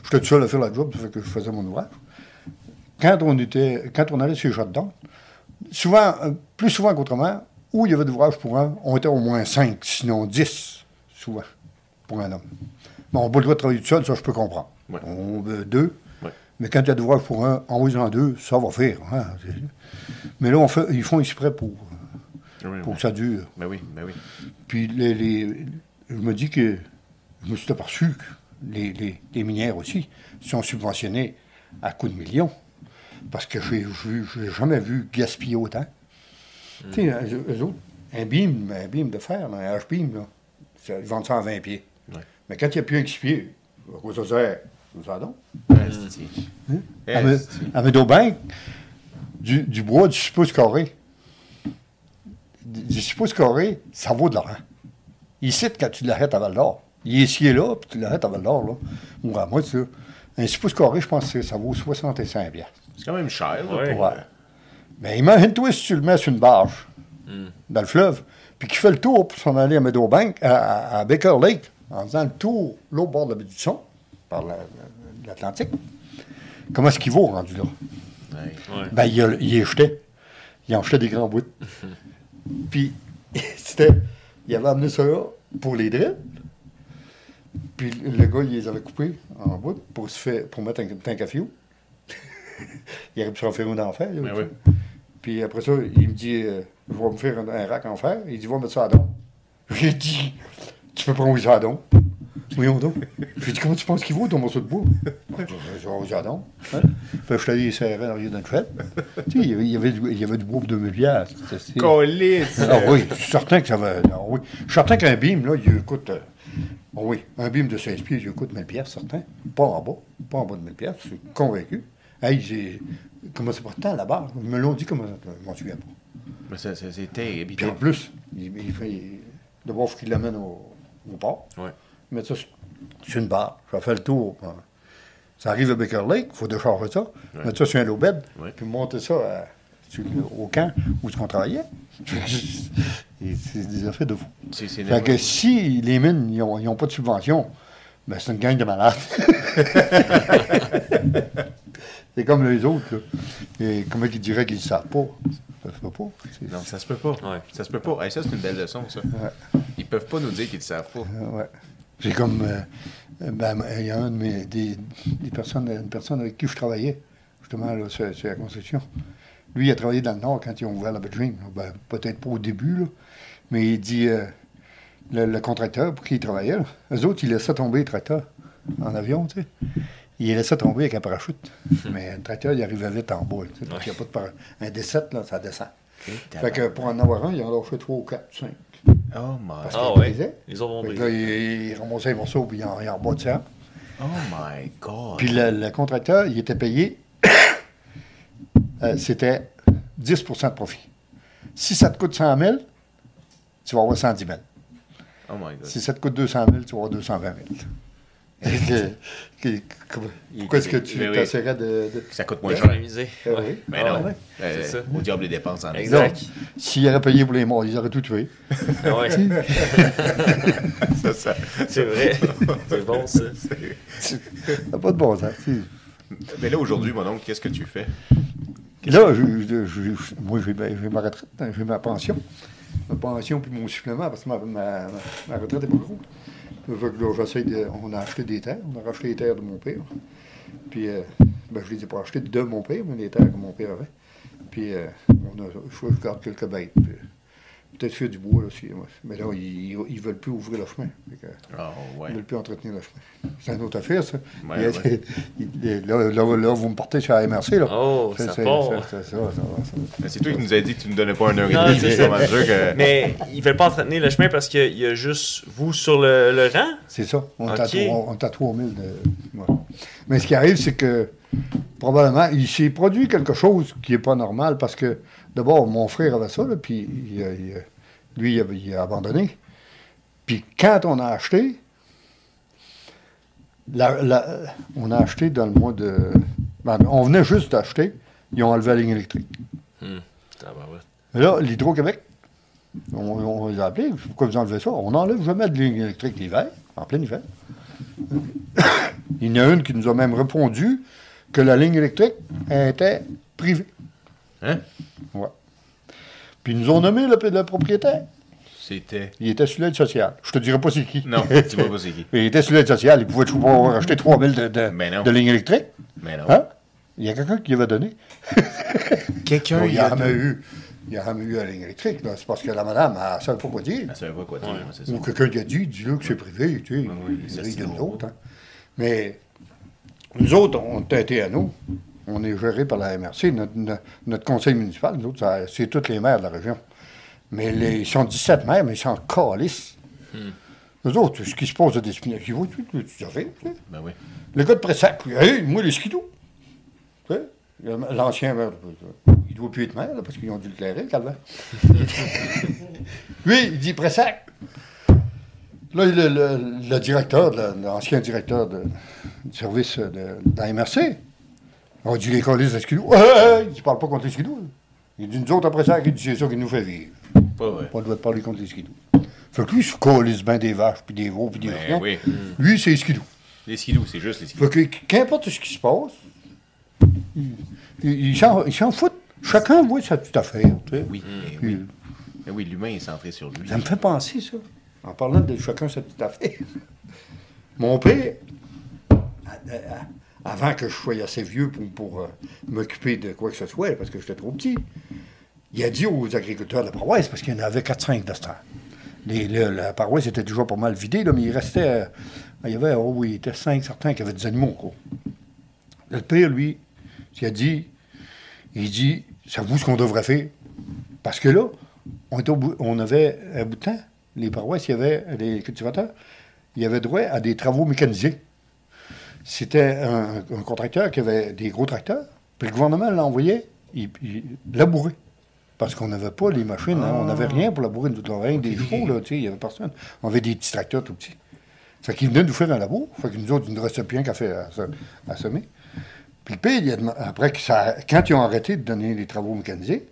j'étais tout seul à faire la job, ça fait que je faisais mon ouvrage. Quand on était, quand on allait sur les shutdowns, souvent, euh, plus souvent qu'autrement, où il y avait d'ouvrages pour un, on était au moins 5, sinon 10, souvent, pour un homme. Bon, on n'a pas le droit de travailler tout seul, ça, je peux comprendre.
Ouais.
On veut deux. Mais quand il y a d'ouvrages pour un, envoyez-en deux, ça va faire. hein. Mais là, on fait, ils font exprès pour.
Oui,
pour
oui.
que ça dure.
Ben oui, ben oui.
Puis les, les- je me dis que je me suis aperçu que les, les- les minières aussi sont subventionnées à coups de millions. Parce que vu- j'ai jamais vu gaspiller autant. Tu sais, eux, eux autres, un beam, un beam de fer, là, un H-beam, ils vendent ça à 20 pieds.
Ouais.
Mais quand il n'y a plus un qui pieds, à quoi ça sert? Ça donc.
Esti.
À, Me-
Esti.
à Meadowbank, du, du bois du 6 pouces carré. Du, du 6 pouces carré, ça vaut de l'argent. Ici, quand tu l'arrêtes à Val d'Or, il est ici et là, puis tu l'arrêtes à Val d'Or, là. Ou à moi, ça. Un 6 pouces carré, je pense que ça vaut 65 piastres.
C'est quand même cher. là,
Ouais.
pour, euh,
Mais imagine-toi si tu le mets sur une barge
Hmm.
dans le fleuve, puis qu'il fait le tour pour s'en aller à Meadowbank, à, à- à Baker Lake, en faisant le tour l'autre bord de la baie du Son, par l'Atlantique. Comment est-ce qu'il vaut rendu là?
ouais.
Ben, il, il est jeté. Il en jetait des grands bouts. Puis, c'était. Il avait amené ça là pour les drills. Puis le gars, il les avait coupés en bout pour, se faire, pour mettre un tank à il aurait pu s'en faire un d'enfer.
Ben oui.
Puis après ça, il me dit euh, Je vais me faire un, un rack en fer. Il dit Va mettre ça à don. J'ai dit Tu peux prendre ça à don. Oui, on don. J'ai dit Comment tu penses qu'il vaut ton morceau de bois? Don. Hein? Fait que je dans tu sais, il y avait, il y avait, du- bois pour 2000 piastres.
Colisse!
ah oui, je suis certain que ça va. ah oui. Je suis certain qu'un beam, là, il coûte. euh, ah oui, un beam de 16 pieds, il coûte 1000 pièces, certain. Pas en bas. Pas en bas de 1000 pièces, je suis convaincu. Hey, j'ai. Comment c'est pourtant là-bas? Ils me l'ont dit comment. Je m'en souviens pas.
C'est terrible.
Puis en plus, il, il fait. D'abord, il faut qu'il l'amène au, au port.
Ouais.
Mettre ça sur- une barre. Ça fait le tour. Ça arrive à Baker Lake, il faut décharger ça. Mettre ça sur un low bed.
Ouais.
Puis monter ça à- sur le- au camp où on travaillait. Et c'est des affaires de fou. Fait que si les mines n'ont pas de subvention, ben c'est une gang de malades. c'est comme les autres. Là. Et comment ils diraient qu'ils ne savent pas? Ça se peut pas.
Non, ça se peut pas.
Ouais.
Ça se peut pas. Hey, ça, c'est une belle leçon, ça.
Ouais.
Ils peuvent pas nous dire qu'ils ne savent pas.
C'est comme. euh, euh, ben, il y a un de mes, des, des personnes, une personne avec qui je travaillais, justement, là, sur, sur la construction. Lui, il a travaillé dans le Nord quand ils ont ouvert la Bedring. Ben, Peut-être pas au début, là, mais il dit euh, le, le contracteur pour qui il travaillait, là, eux autres, ils laissaient tomber les tracteurs en avion, tu sais. Laissaient tomber avec un parachute. mais le tracteur, il arrivait vite en bas. parce qu'il y a pas de para- Un D7, là, ça descend. Fait que pour en avoir un, il en a fait trois ou quatre, cinq.
Oh my,
Parce
Ah
qu'il
ouais.
brisait.
Les autres vont briser.
là, il, il ramassait les morceaux, puis il en, il en bas de ça.
oh my God.
Puis le, le contracteur, il était payé, euh, c'était 10% de profit. Si ça te coûte 100 000, tu vas avoir 110 000.
Oh my God.
Si ça te coûte 200 000, tu vas avoir 220 000. Pourquoi est-ce que tu
Oui,
t'essaierais de... de-
Ça coûte moins
Ouais.
cher.
Économiser.
Ah
Ouais.
oui.
Mais
Ah
non.
ouais.
Euh,
C'est ça.
Au diable les dépenses en
Exact.
S'ils auraient payé pour les morts, ils auraient tout tué.
Ah ouais.
Ça, ça.
C'est vrai. C'est bon, ça.
Ça n'a pas de bon sens.
Mais là, aujourd'hui, mon oncle, qu'est-ce que tu fais?
Là, je, je- je- je- moi, j'ai ma, j'ai ma retraite, hein, j'ai ma pension. Ma pension puis mon supplément, parce que ma, ma, ma retraite n'est pas grosse. Là, de, on a acheté des terres. On a racheté les terres de mon père. Puis, euh, ben, je les ai pas achetées de mon père, mais les terres que mon père avait. Puis, euh, on a, je garde quelques bêtes. Peut-être faire du bois là, aussi. ouais. Mais là, ils ne veulent plus ouvrir le chemin. Que,
Oh,
Ils
ouais.
ne veulent plus entretenir le chemin. C'est une autre affaire, ça.
Ouais, ouais.
là, là, là, vous me portez sur la MRC. Là.
Oh,
C'est-
ça part.
toi qui nous as dit que tu ne donnais pas un heure et demie. que.
Mais ils veulent pas entretenir le chemin parce qu'il y a juste vous sur le, le rang?
C'est ça. On
Ok.
est à trois- on est à 3000 de. Mais ce qui arrive, c'est que probablement, il s'est produit quelque chose qui n'est pas normal parce que d'abord, mon frère avait ça, là, puis il il lui, il a, il a abandonné. Puis quand on a acheté, la- la- on a acheté dans le mois de. ben, on venait juste d'acheter, ils ont enlevé la ligne électrique.
Hmm.
Mais là, l'Hydro-Québec, on, on les a appelés. Pourquoi vous enlevez ça? On n'enlève jamais de ligne électrique l'hiver, en plein hiver. Il y en a une qui nous a même répondu que la ligne électrique était privée.
Hein?
Ouais. Puis ils nous ont nommé le, le propriétaire.
C'était.
Il était sur l'aide sociale. Je te dirai pas c'est qui.
Non, vois pas c'est qui.
Mais il était sur l'aide sociale. Il pouvait toujours pas avoir acheté 3000 de, de,
Mais non.
de ligne électrique.
Mais non.
Hein? Il y a quelqu'un qui avait donné.
Quelqu'un,
il y en a eu. il y a jamais eu la ligne électrique. là. C'est parce que la madame, elle ne savait pas quoi dire.
Elle savait pas quoi dire,
Ouais.
c'est ça.
Ou quelqu'un lui a dit, dis-le que c'est privé, tu sais.
Ouais,
il hein. Mais nous autres, on est teintés à nous. On est géré par la MRC. Notre, conseil municipal, nous autres, c'est tous les maires de la région. Mais les, ils sont 17 maires, mais ils sont calissent. Nous autres, ce qui se passe à Despinac, ils vont, tu tu- tu savais, tu sais?
Ben oui.
Le gars de Pressac, hey, moi, les skidoo. Tu sais, L'ancien maire, il doit plus être maire, là, parce qu'ils ont dû le clairer, Calvin. Lui, il dit Pressac. Là, le, le- le directeur, l'ancien directeur de- du service de, de la MRC, on dit les colis de skidoo? Ouais, ouais, ouais, il parle pas contre les skidoo. là. Il dit nous autres, après ça, c'est ça qui nous fait vivre.
Pas vrai.
On doit parler contre les skidoo. Fait que lui, il se calisse bien des vaches, puis des veaux, puis des
Ben
chiens.
oui.
Lui, c'est les skidoo.
Les skidoo, c'est juste les skidoo.
Fait que qu'importe ce qui se passe, il, il- s'en il s'en fout. Chacun voit sa petite affaire. tu sais.
Oui, ben oui. Ben oui, l'humain est centré sur lui.
Ça me fait penser, ça. En parlant de chacun sa petite affaire. Mon père, avant que je sois assez vieux pour, euh, m'occuper de quoi que ce soit, parce que j'étais trop petit, il a dit aux agriculteurs de la paroisse, parce qu'il y en avait 4-5 de ce temps. Les- le- la paroisse était déjà pas mal vidée, mais il restait. euh, il y avait, oh il était 5 certains qui avaient des animaux, quoi. Le père, lui, il a dit, il dit, savez-vous ce qu'on devrait faire? Parce que là, on, était on avait, un bout de temps, les paroisses, il y avait, les cultivateurs, il y avait droit à des travaux mécanisés. C'était un, un contracteur qui avait des gros tracteurs, puis le gouvernement l'envoyait, il, il labourait. Parce qu'on n'avait pas les machines, hein, on n'avait rien pour labourer, rien que des chevaux, là, il n'y avait personne. On avait des petits tracteurs tout petits. Fait qu'il venait nous faire un labour, fait que nous autres, il ne restait plus rien qu'à faire à, se- à semer. Puis le père, il a après, que ça, quand ils ont arrêté de donner les travaux mécanisés,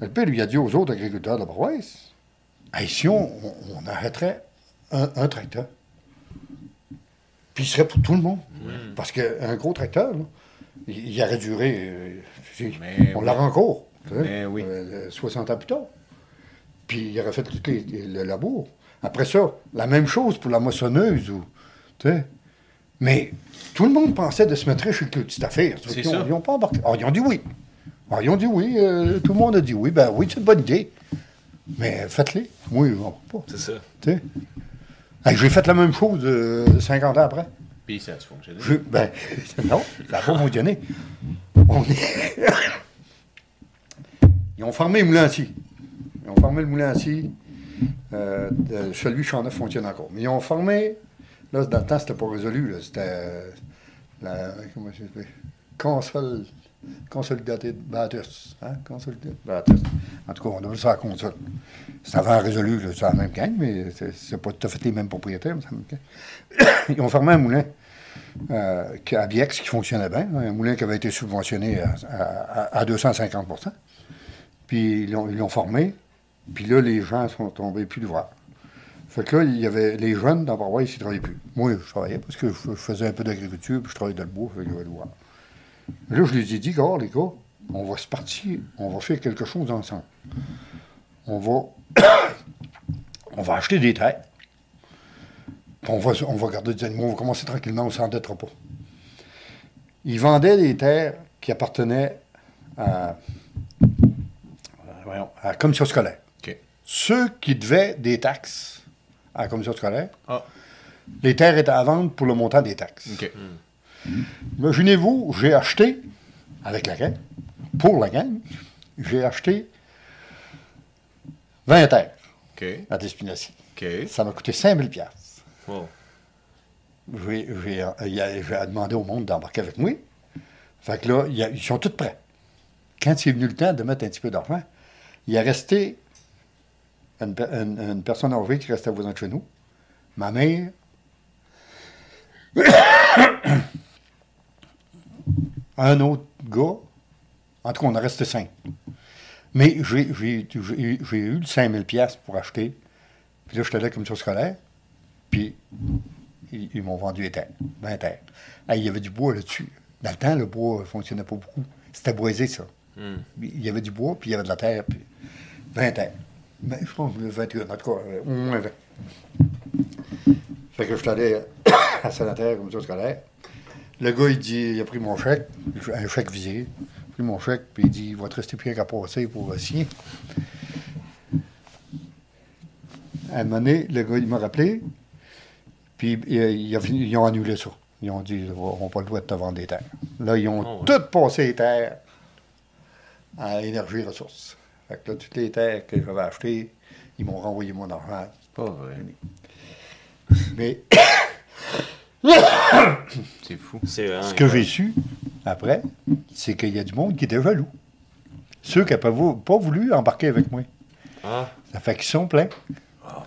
le père lui a dit aux autres agriculteurs de la paroisse, Hey, si on, on- on arrêterait un, un tracteur, puis il serait pour tout le monde. Parce qu'un gros tracteur, là, il, il aurait duré, euh, on
oui.
l'a encore, tu sais,
Mais oui.
euh, 60 ans plus tard. Puis il aurait fait tout les- le labour. Après ça, la même chose pour la moissonneuse. Ou. Mais tout le monde pensait de se mettre chez le petite affaire. Ils n'ont pas embarqué. Ah, ils ont dit oui. Ah, ils ont dit oui. euh, tout le monde a dit oui. Ben oui, c'est une bonne idée. Mais faites-les. Moi, je n'en pas.
C'est ça.
J'ai fait la même chose euh, 50 ans après.
Puis ça a fonctionné.
Je- ben, non, ça n'a pas fonctionné. On est- Ils ont formé le moulin. Ils ont formé le moulin. Euh, celui Neuf fonctionne encore. Mais ils ont formé. Là, dans le temps, c'était pas résolu. C'était. euh, la. Comment ça s'appelle? Console. Consolidated. Hein? Consolidated. En tout cas, on a vu ça la console. C'est avant résolu, là, c'est la même gang, mais c'est pas tout à fait les mêmes propriétaires, mais. Ils ont formé un moulin euh, à Biex qui fonctionnait bien, hein, un moulin qui avait été subventionné à, à- à 250% Puis ils l'ont formé, puis là, les gens sont tombés plus de voir. Fait que là, il y avait les jeunes dans Parois, ils ne travaillaient plus. Moi, je travaillais parce que je, je faisais un peu d'agriculture, puis je travaillais dans le bois, fait que j'allais le voir. Là, je les ai dit, gars, les gars, on va se partir, on va faire quelque chose ensemble. On va, on va acheter des terres. Puis on va, on va garder des animaux, on va commencer tranquillement, on ne s'endettera pas. Ils vendaient des terres qui appartenaient à, à- voyons, à la commission scolaire.
OK.
Ceux qui devaient des taxes à la commission scolaire,
Ah,
les terres étaient à vendre pour le montant des taxes.
OK.
Imaginez-vous, j'ai acheté, avec la gang, pour la gang, j'ai acheté 20 terres
OK.
à Despinacy.
OK.
Ça m'a coûté 5000 pièces.
Wow.
J'ai il demandé au monde d'embarquer avec moi. Fait que là, il y a- ils sont tous prêts. Quand c'est venu le temps de mettre un petit peu d'argent, il est resté une, une- une personne âgée qui restait voisin de chez nous. Ma mère. Un autre gars. En tout cas, on a resté cinq. Mais j'ai eu le 5000 pièces pour acheter. Puis là, j'étais là comme sur scolaire. Puis ils, ils m'ont vendu les terres, 20 terres. Il y avait du bois là-dessus. Dans le temps, le bois ne fonctionnait pas beaucoup. C'était boisé, ça.
Hmm.
Il y avait du bois, puis il y avait de la terre, puis 20 terres. Mais je pense que 21, en tout cas, euh, au moins 20. Fait que je suis allé à Sanitaire, comme ça, scolaire. Le gars, il dit, il a pris mon chèque, un chèque visé. pris mon chèque, puis il dit il va te rester plus qu'à passer pour signer. À un moment donné, le gars, il m'a rappelé, puis il- il a fini- ils ont annulé ça. Ils ont dit on n'a pas le droit de te vendre des terres. Là, ils ont
Oh, ouais.
toutes passé les terres à Énergie Ressources. Fait que là, toutes les terres que j'avais achetées, ils m'ont renvoyé mon argent.
Pas vrai.
Mais
C'est fou.
C'est vraiment
ce que j'ai su après, c'est qu'il y a du monde qui était jaloux. Ceux qui n'ont pas, vou- pas voulu embarquer avec moi.
Ah,
Ça fait qu'ils sont pleins.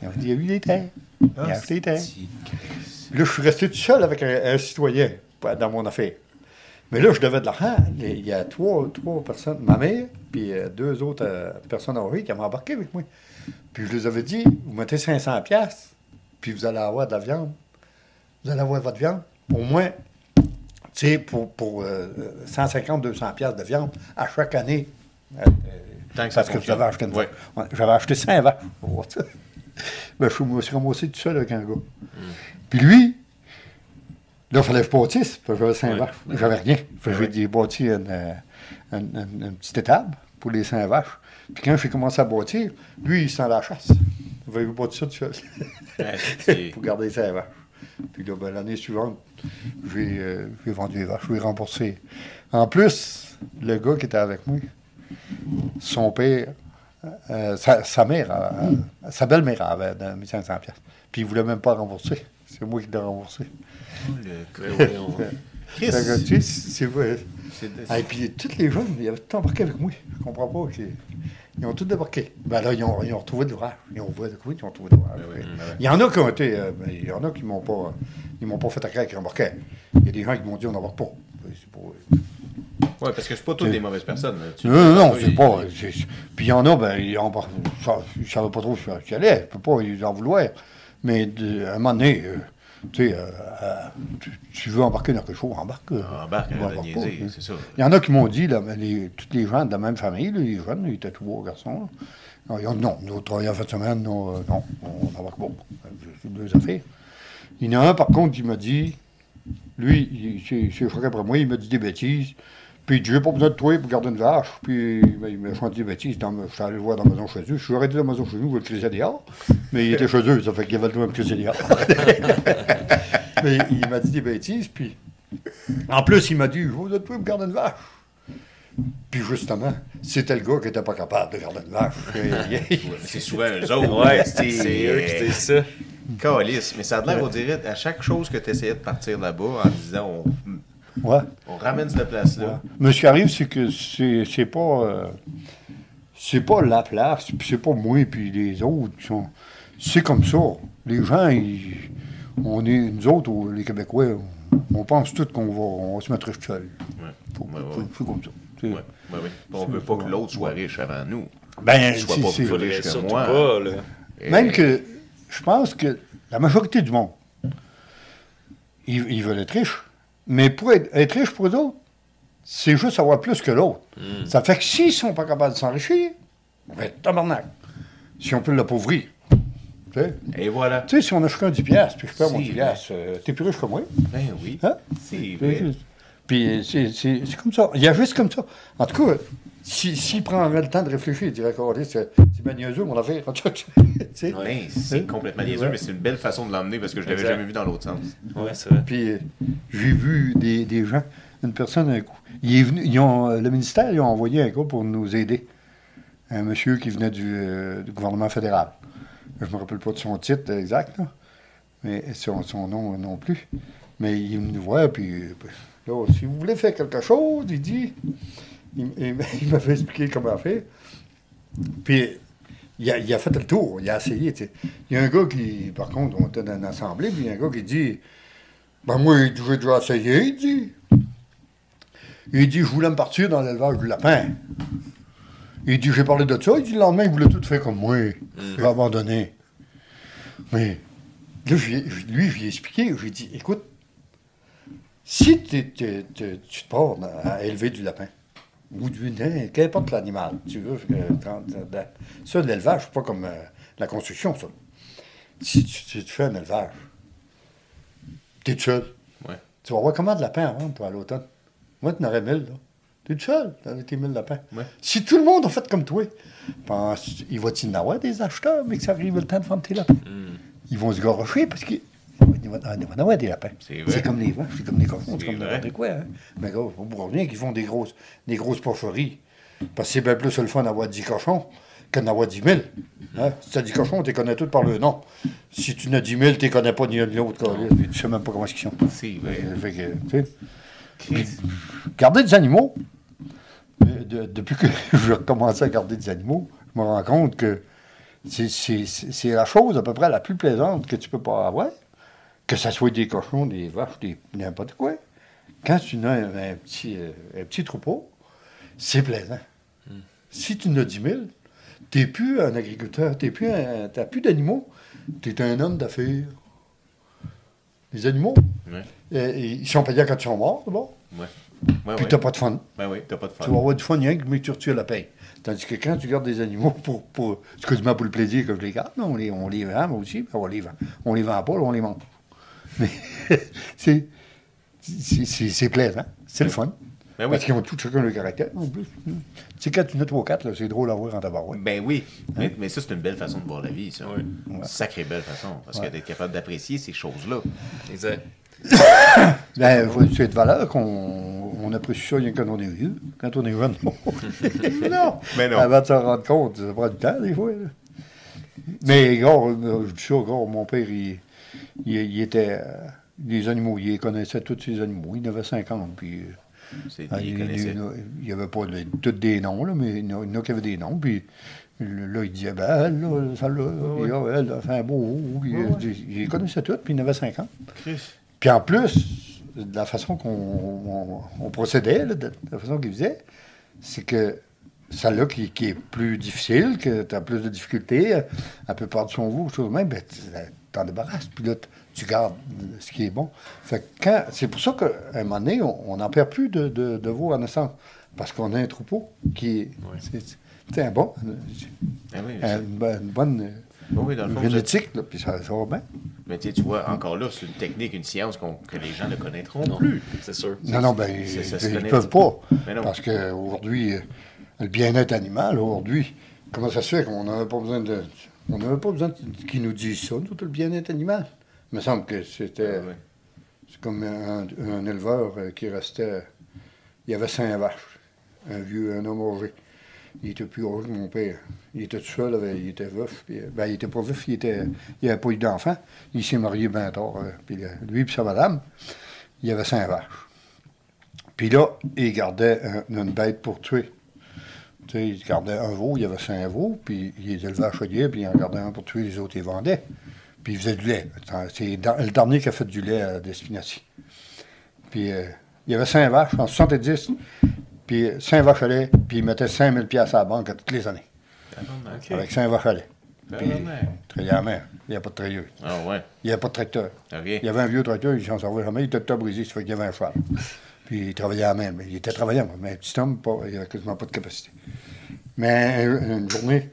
Ils ont dit, il y a eu des terres. Il
Ah,
a acheté des terres. Là, je suis resté tout seul avec un, un citoyen dans mon affaire. Mais là, je devais de l'argent. Il y a trois, trois personnes, ma mère, puis euh, deux autres euh, personnes âgées qui ont embarqué avec moi. Puis je les avais dit, vous mettez 500 pièces, puis vous allez avoir de la viande. Vous allez avoir votre viande. Au moins, tu sais, pour, pour euh, 150, 200 pièces de viande à chaque année. Euh,
Tant que ça
parce que j'avais acheté une.
Ouais,
J'avais acheté 5 vaches. Ben, je me suis ramassé tout seul avec un gars. Puis lui, là, il fallait que je bâtisse, j'avais 5
Ouais.
vaches. J'avais rien.
Ouais.
j'ai bâti une, euh, une, une- une petite étable pour les 5 vaches. Puis quand j'ai commencé à bâtir, lui, il s'en la chasse. Il avait bâti ça tout seul. Pour garder ses vaches. Puis là, ben, l'année suivante, j'ai euh, j'ai vendu les vaches, je lui ai remboursé. En plus, le gars qui était avec moi, son père, euh, sa, sa mère, euh, sa belle-mère avait dans 1500 pièces. Puis il voulait même pas rembourser. C'est moi qui l'ai remboursé.
le-
tu sais, c'est vrai. Et puis tous les jeunes, ils avaient tout embarqué avec moi. Je comprends pas. Ils ont tous débarqué. Ben là, ils ont, ils ont retrouvé de l'ouvrage. Ils ont quoi, ils ont trouvé de l'ouvrage.
Ben oui, ben oui.
Il y en a qui ont été. euh, ben, il y en a qui m'ont pas. Ils m'ont pas fait à craquer qui embarquaient. Il y a des gens qui m'ont dit on n'embarque pas. Ben, pas-
Ouais, parce que c'est pas toutes des mauvaises personnes. Tu-
Non, non, non,
il-
c'est pas. Puis il y en a, ben, ils. Je ne savais pas trop ce qu'il allait. Je ne peux pas ils en vouloir. Mais de- à un moment donné, euh, tu sais, euh, euh, tu, tu veux embarquer dans quelque chose, embarque. euh,
Embarque,
on
euh,
embarque
c'est ça.
Il y en a qui m'ont dit, là, les, tous les gens de la même famille, là, les jeunes, ils étaient trois garçons. Alors, ils ont dit non, nous travaillons en fin de semaine, non, non on n'embarque pas. C'est deux affaires. Il y en a un, par contre, qui m'a dit, lui, c'est choqué après moi, il m'a dit des bêtises. Puis il dit, j'ai pas besoin de toi pour garder une vache. Puis ben, il m'a chanté des bêtises. Dans, je suis allé le voir dans la maison chez eux. Je suis arrêté dans la maison chez nous, je le criser dehors. Mais il était chez eux, ça fait qu'il avait le droit de me criser dehors. Il m'a dit des bêtises, puis en plus, il m'a dit, je vous êtes pas pour garder une vache. Puis justement, c'était le gars qui n'était pas capable de garder une vache.
C'est souvent eux autres.
Ouais,
c'est
eux qui disent ça.
Calice. Mais ça a l'air, on dirait, à chaque chose que tu essayais de partir là-bas en disant on,
ouais.
on ramène cette place-là.
Ouais. Mais ce qui arrive, c'est que c'est c'est pas. euh, c'est pas la place, puis c'est pas moi puis les autres qui sont. C'est comme ça. Les gens, ils- on est. Nous autres, au- les Québécois, on, on pense tous qu'on va, on va se mettre riche seul.
Ouais.
Faut,
Ouais,
faut-
ouais.
faut comme ça. tu sais.
Ouais, ouais, ouais. On veut pas que l'autre soit riche avant nous.
Ben,
Soit
c'est-
pas plus riche que moi.
pas, là.
Et-
Même que je pense que la majorité du monde, ils, ils veulent être riches. Mais pour être, être riche pour eux autres, c'est juste avoir plus que l'autre.
Hmm.
Ça fait que s'ils sont pas capables de s'enrichir, on va être tabarnak. Si on peut l'appauvrir.
Et voilà.
Tu sais, si on a chacun 10 piastres, puis je perds mon
C'est
10 piastres, euh, t'es plus riche que moi.
Ben oui.
Hein?
C'est vrai.
Puis c'est- c'est c'est comme ça. Il y a juste comme ça. En tout cas, s'il si, prendrait le temps de réfléchir, il dirait que c'est c'est bien niaiseux, mon affaire.
Ben, c'est complètement niaiseux, mais c'est une belle façon de l'emmener parce que je l'avais
Exact.
jamais vu dans l'autre sens.
Ouais, c'est vrai.
Puis euh, j'ai vu des, des gens, une personne, un coup, il est venu, ils ont, le ministère, ils ont envoyé un gars pour nous aider. Un monsieur qui venait du, euh, du gouvernement fédéral. Je me rappelle pas de son titre exact, là, mais son, son nom non plus. Mais il nous voir, puis euh, là, si vous voulez faire quelque chose, il dit, il, il- il m'avait expliqué comment faire. Puis il a, fait le tour, il a essayé. Il y a un gars qui, par contre, on était dans une assemblée, puis il y a un gars qui dit Ben moi, j'ai déjà essayé, il dit. Il dit Je voulais me partir dans l'élevage du lapin. Il dit J'ai parlé de ça. Il dit Le lendemain, il voulait tout faire comme moi. J'ai abandonné. Mais là, lui je- lui, ai expliqué. Je lui ai dit Écoute, si tu te pars à élever du lapin, ou du nain, qu'importe l'animal, tu veux. euh, dans- dans- ça, l'élevage, c'est pas comme euh, la construction, ça. Si tu, tu- tu fais un élevage, t'es seul.
Ouais.
Tu vas voir comment de lapins à vendre, toi, à l'automne? Moi, tu en aurais mille, là. T'es tout seul avec tes 1000 lapins.
Ouais.
Si tout le monde a fait comme toi, pense, il va-t-il y en avoir des acheteurs, mais que ça arrive le temps de vendre tes lapins?
Hmm.
Ils vont se garocher parce qu'il il va en avoir des lapins.
C'est
comme les vaches, c'est comme les cochons,
C'est
comme n'importe quoi. Hein. Mais gars, on ne rien qu'ils font des grosses, des grosses porcheries. Parce que c'est bien plus le fun d'avoir 10 cochons que d'en avoir 10 000. Hein? Si tu as 10 cochons, tu les connais tous par le nom. Si tu en as 10 000, tu ne connais pas ni l'un ni l'autre. Tu ne sais même pas comment ils sont.
C'est vrai.
Garder des animaux, euh, de- depuis que j'ai recommencé à garder des animaux, je me rends compte que c'est- la chose à peu près la plus plaisante que tu peux pas avoir. Que ce soit des cochons, des vaches, des n'importe quoi. Quand tu as un, un petit, euh, un petit troupeau, c'est plaisant. Si tu en as 10 000, tu n'es plus un agriculteur, tu n'as plus d'animaux, tu es un homme d'affaires. Les animaux,
Ouais.
euh, ils sont payés quand ils sont morts, d'abord.
Ouais. Ouais,
Puis t'as pas de fun.
Ben oui, t'as pas de fun.
Tu vas avoir du fun rien que mais tu retires la paye. Tandis que quand tu gardes des animaux pour, pour excuse-moi pour le plaisir que je les garde, non, on les, on les vend moi aussi, puis on les vend. On les vend pas, là, on les mange. Mais c'est, c'est, c'est, c'est plaisant, c'est le fun.
Ben oui.
Parce qu'ils ont tout chacun le caractère, en plus. Tu sais, quand tu en as trois ou quatre, c'est drôle à voir en tabarouette.
Ben oui. Mais, mais ça, c'est une belle façon de voir la vie, ça.
Oui.
Une Sacrée belle façon. Parce que d'être capable d'apprécier ces choses-là.
Exact.
Ben, faut- c'est de valeur qu'on on apprécie ça rien quand on est vieux. Quand on est jeune, non. non.
Mais non.
Avant de s'en rendre compte, ça prend du temps, des fois. là. Mais, gars, euh, je dis ça, gars, mon père, il, il, il était. euh, les animaux, il connaissait tous ces animaux. Il en avait 50, puis. Ah,
il
il n'y avait pas de- tous des noms, là, mais il y en a- il qui avaient des noms. Puis là, il disait, ben, elle, là, celle-là, ah, elle a fait un beau haut. Puis, il les connaissait toutes, puis il en avait 50. Puis en plus, de la façon qu'on on- on procédait, là, de la façon qu'il faisait, c'est que celle-là qui, qui est plus difficile, que tu as plus de difficultés, elle peut perdre son goût, chose de même, ben, tu t'en débarrasses. Puis là, tu gardes ce qui est bon. Fait que quand, c'est pour ça qu'à un moment donné, on n'en perd plus de, de, de veaux à naissance. Parce qu'on a un troupeau qui est. c'est- un bon.
Ben oui, ça-
Une, bonne- une bonne euh,
oui, dans le fond, vous êtes-
génétique, là, puis ça, ça va bien.
Mais tu vois, encore là, c'est une technique, une science que les gens ne connaîtront
Non,
plus.
c'est sûr.
Non, non, ben,
ça
ils ne peuvent pas.
Mais non.
Parce qu'aujourd'hui, le bien-être animal, aujourd'hui, comment ça se fait qu'on n'avait pas besoin de. On n'avait pas besoin de- qu'ils nous disent ça, nous, tout le bien-être animal? Il me semble que c'était.
Ah ouais.
C'est comme un, un éleveur euh, qui restait. Il y avait cinq vaches. Un vieux, un homme âgé. Il était plus âgé que mon père. Il était tout seul, avec- il était veuf. puis, euh, ben, il était pas veuf, il était. Il n'avait pas eu d'enfant. Il s'est marié bien tard. euh, puis lui et sa madame, il y avait cinq vaches. Puis là, il gardait un- une bête pour tuer. Il gardait un veau, il y avait cinq veaux, puis il les élevait à chaudière, puis il en gardait un pour tuer, les autres, ils vendaient. Puis il faisait du lait. C'est le dernier qui a fait du lait à Despinacy. Puis euh, il y avait cinq vaches en 70, puis euh, cinq vaches à lait, puis il mettait 5000 pièces à la banque toutes les années, avec cinq vaches à lait. Puis il trayait à la main. Il n'y avait pas de trailleuse.
Ah ouais.
Il n'y avait pas de tracteur. Il y avait un vieux tracteur, il s'en servait jamais, il était tout brisé, ça fait qu'il y avait un cheval. Puis il travaillait à la main, mais il était travaillant, mais un petit homme, pas, il n'avait quasiment pas de capacité. Mais un- une journée,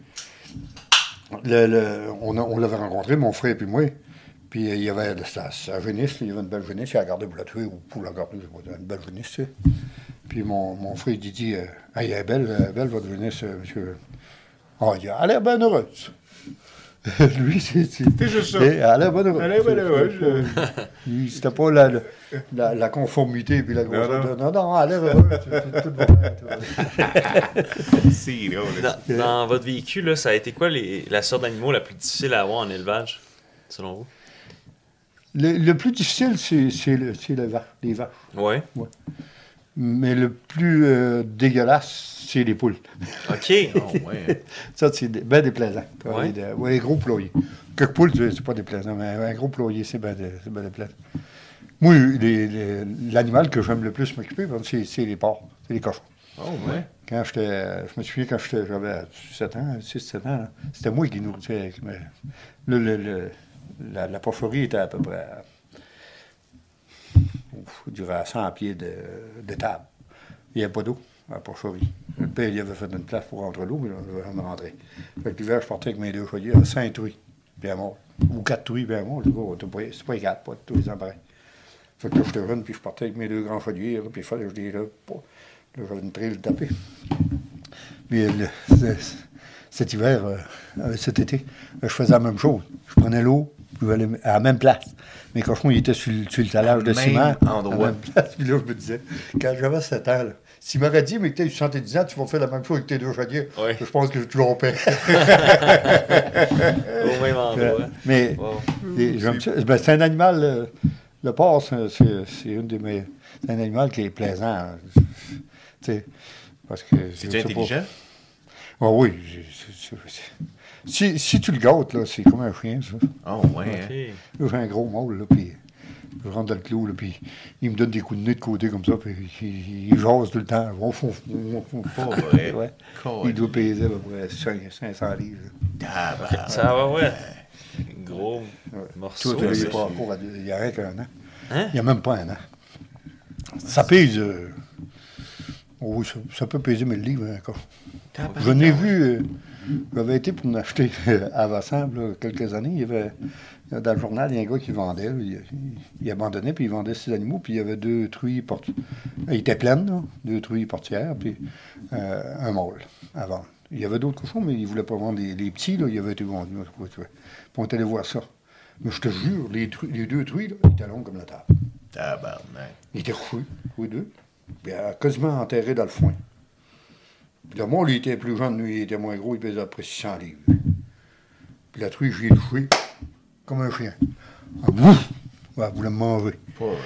on, l'avait rencontré, mon frère et puis moi, puis euh, il y avait sa, sa jeunisse, il y avait une belle jeunisse, il a gardé pour la tuer ou pour la garder, une belle jeunisse, tu sais. Puis mon, mon frère, il dit, ah, elle est belle, elle est belle votre jeunesse, euh, monsieur. Ah, il dit, elle l'air bien heureuse. Lui, c'est.
C'est juste ça.
Et Elle a l'air bien heureuse.
Elle a l'air bien heureuse.
Il- C'était pas la, la, la- la conformité puis la
Non,
grosseur. Non, non, elle a l'air heureuse. tout- tout va bien, tout va bien.
C'est drôle. là.
Dans, dans votre véhicule, là, ça a été quoi les, la sorte d'animaux la plus difficile à avoir en élevage, selon vous?
Le, le plus difficile, c'est c'est le- c'est le les vaches.
Ouais.
Mais le plus euh, dégueulasse, c'est les poules.
OK.
Oh, ouais.
Ça, c'est bien déplaisant.
Ouais.
Les, ouais, les gros poulaillers. Quelques poules, c'est pas déplaisant, mais un gros poulailler, c'est bien bien déplaisant. Moi, l'animal que j'aime le plus m'occuper, ben, c'est les porcs, c'est les cochons.
Oh, ouais?
Quand j'étais. Je me souviens quand j'étais- j'avais 7 ans, 6-7 ans, c'était moi qui nourrissais. le- le- le- la, la porcherie était à peu près. Je dirais à 100 pieds de, de table. Il n'y avait pas d'eau à porcherie. Le père, avait fait une place pour rentrer l'eau, mais devait jamais rentrer. Fait que l'hiver, je partais avec mes deux chaudières, à 5 truies, bien mort. Ou 4 truies, bien mort. C'est pas égal, pas tous les ans pareil. Fait que là, j'étais jeune, puis je partais avec mes deux grands chaudières, là, puis il fallait que je les. Pas- Là, j'avais une trail tapée. Mais le- le- cet hiver, euh, cet été, je faisais la même chose. Je prenais l'eau, allais à la même place. Mes cochons, ils étaient sur, le- sur le talage de
Même
ciment.
endroit.
À la même place. Puis là, je me disais, quand j'avais 7 ans, là, s'il m'aurait dit, mais que tu as 70 ans, tu vas faire la même chose avec tes deux chaudières,
Ouais.
je pense que je trompais.
Au même endroit.
mais
Wow.
ça. Ben, c'est un animal, euh, le porc, c'est, c'est- c'est une des mes- c'est un animal qui est plaisant. hein. Tu sais, parce que
C'est-tu
sais pas-
intelligent?
Ah oui. j'ai- c'est- c'est- c'est- Si, si tu le gâtes, là, c'est comme un chien, ça.
Oh, ouais. hein.
Ok.
Là, j'ai un gros mâle, là, puis je rentre dans le clou, là, puis il me donne des coups de nez de côté comme ça, puis il, il jase tout le temps. Ouais. Il doit peser à peu près 5- 500 livres. là.
Tabarnak.
Ça va, ouais. Gros
Ouais.
morceau.
Toi, tu pas encore il y a rien qu'un an.
Hein?
Il n'y a même pas un an. Ça pèse. euh, oh oui, ça, ça peut peser 1000 livres encore.
Tabarnak.
Je n'ai vu. euh, J'avais été pour en acheter à là, quelques années. Il y avait, dans le journal, il y a un gars qui vendait. là, il, abandonnait, puis il vendait ses animaux. Puis il y avait deux truies portières. Il était plein, là, deux truies portières, puis euh, un mâle à vendre. Il y avait d'autres cochons, mais il ne voulait pas vendre les, les petits. Là, il avait été vendu. Puis on est allé voir ça. Mais je te jure, les, deux truies, là, ils étaient longs comme la table.
Tabarnak.
Ils étaient tous les deux. Puis euh, quasiment enterrés dans le foin. Puis le mâle, il était plus jeune, lui, il était moins gros, il pesait à peu près 600 livres. Puis la truie, je l'ai touché comme un chien. Ah, elle voulait me manger.
Pas vrai.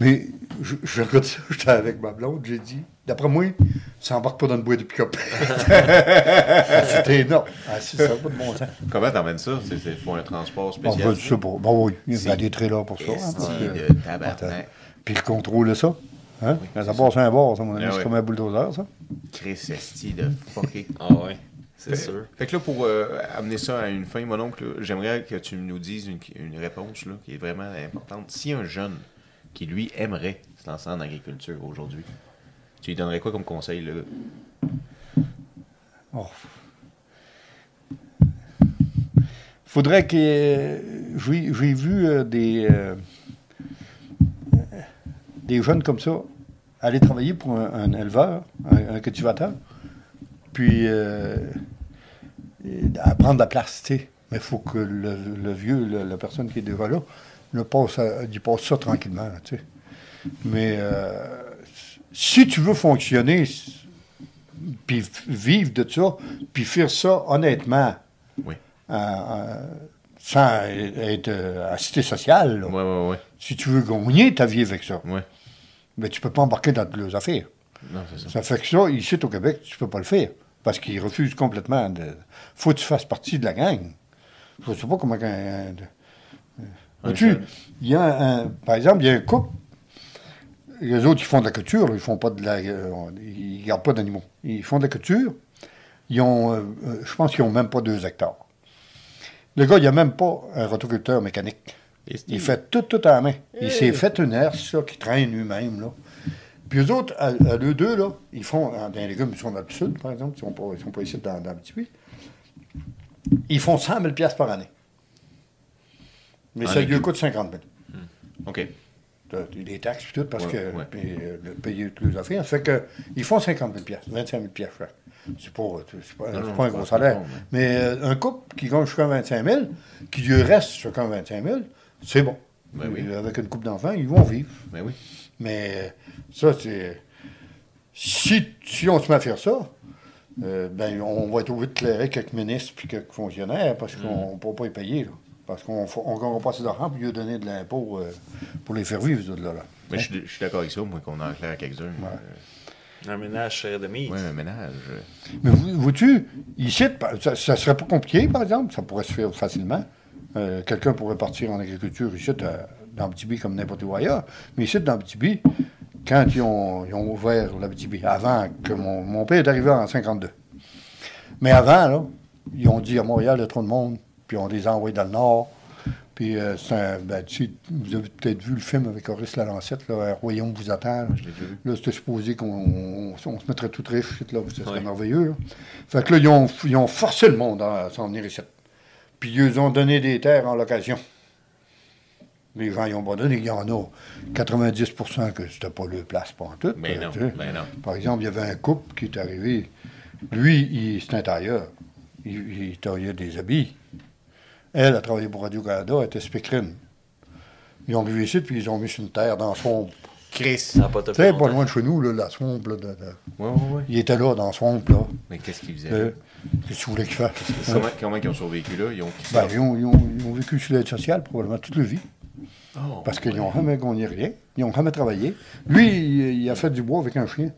Mais je, je regarde ça, j'étais avec ma blonde, j'ai dit, d'après moi, ça embarque pas dans le bois de pick-up. C'était énorme. Ah, c'est ça, pas de bon sens.
Comment t'emmènes ça? C'est, c'est, faut un transport spécial.
je sais pas. Bon, oui, il y a des trailers pour ça. hein,
de tabarnak.
Puis le contrôle de ça. Hein?
Oui,
ça passe un bord, ça, mon ami,
Ah
c'est
oui.
comme un bulldozer, ça.
Chris Esti de fucké.
Ah ouais, c'est sûr.
Fait que là, pour euh, amener ça à une fin, mon oncle, là, j'aimerais que tu nous dises une, une réponse là, qui est vraiment importante. Si un jeune qui, lui, aimerait se lancer en agriculture aujourd'hui, tu lui donnerais quoi comme conseil? Là?
Oh. Faudrait que. euh, J'ai j'ai vu euh, des. euh, des jeunes comme ça aller travailler pour un, un éleveur, un, un cultivateur, puis euh, prendre la place, tu sais. Mais il faut que le, le vieux, le- la personne qui est déjà là, le passe, il passe ça tranquillement, tu sais. Mais euh, si tu veux fonctionner, puis vivre de ça, puis faire ça honnêtement,
Oui.
euh, euh, sans être euh, à cité sociale, là.
Ouais, ouais.
si tu veux gagner ta vie avec ça. Mais tu peux pas embarquer dans les affaires.
Non, ça.
Ça fait que ça, ici au Québec, tu peux pas le faire. Parce qu'ils refusent complètement de. faut que tu fasses partie de la gang. Je sais pas comment. un- un- tu y a un, par exemple, il y a un couple. Les autres, ils font de la couture, là, ils font pas de la. ils gardent pas d'animaux. Ils font de la couture. Ils ont. euh, euh, je pense qu'ils ont même pas deux hectares. Le gars, il a même pas un rotoculteur mécanique. Il fait tout, tout à la main. Il s'est fait une herse, ça, qui traîne lui-même, là. Puis eux autres, à, à eux deux, là, ils font, dans les légumes, ils sont dans le sud, par exemple, ils sont pas, ils sont pas ici dans, dans le petit pays. Ils font 100 000 piastres par année. Mais
En
ça lui coûte 50 000.
OK.
T'as t'as des taxes et tout, parce
Ouais,
que
ouais.
puis, euh, le payer toutes les affaires. Ça fait que, ils font 50 000 piastres, 25 000 piastres chaque. C'est pas, c'est pas,
Non,
pas un gros salaire. Mais euh, un couple qui gagne jusqu'à 25 000, qui lui reste jusqu'à 25 000, c'est bon.
Ben oui.
Avec une couple d'enfants, ils vont vivre.
Ben oui.
Mais euh, ça, c'est. Si, si on se met à faire ça, euh, ben, on va être obligé de clairer quelques ministres puis quelques fonctionnaires parce qu'on ne pourra pas les payer. Là. Parce qu'on ne gagnera pas assez d'argent pour lui donner de l'impôt euh, pour les faire vivre, là. là.
Mais je, suis- je suis d'accord avec ça, moi, qu'on en clair quelques-uns.
Ouais.
Un ménage cher de mise.
Oui, un ménage.
Mais vous- vois-tu, ici, ça, ça serait pas compliqué, par exemple, ça pourrait se faire facilement. Euh, Quelqu'un pourrait partir en agriculture ici, dans Abitibi, comme n'importe où ailleurs. Mais ici, dans Abitibi, quand ils ont, ils ont ouvert l'Abitibi, avant que mon, mon père est arrivé en 52. Mais avant, là, ils ont dit à Montréal, il y a trop de monde, puis on les a envoyés dans le Nord. Puis euh, un, ben, tu sais, vous avez peut-être vu le film avec Horace Lalancette, là, Un royaume vous attend. là. C'était supposé qu'on on, on se mettrait tout riche, là, ce serait merveilleux. là. Fait que là, ils ont, ils ont forcé le monde à s'en venir ici. Puis ils ont donné des terres en location. Les gens y ont abandonné. Il y en a 90% que c'était pas leur place pour en tout.
Ben non,
tu sais.
ben non.
Par exemple, il y avait un couple qui est arrivé. Lui, il- c'était un tailleur. Il, il taillait des habits. Elle a travaillé pour Radio-Canada, elle était spécrine. Ils ont vu ici, puis ils ont mis sur une terre dans son.
Chris.
Ça pas
pas loin de chez nous, là, la swamp. Là, de- de-
Ouais, ouais, ouais.
Il était là, dans la swamp, là.
Mais qu'est-ce qu'ils faisaient?
Euh, que tu voulais qu'il fasse?
Comment, comment ils ont survécu là? Ils ont.
Ben, ils, ont, ils ont- ils ont vécu sur l'aide sociale probablement toute leur vie.
Oh,
Parce qu'ils n'ont jamais gagné rien. Ils n'ont jamais travaillé. Lui, il, il a fait du bois avec un chien,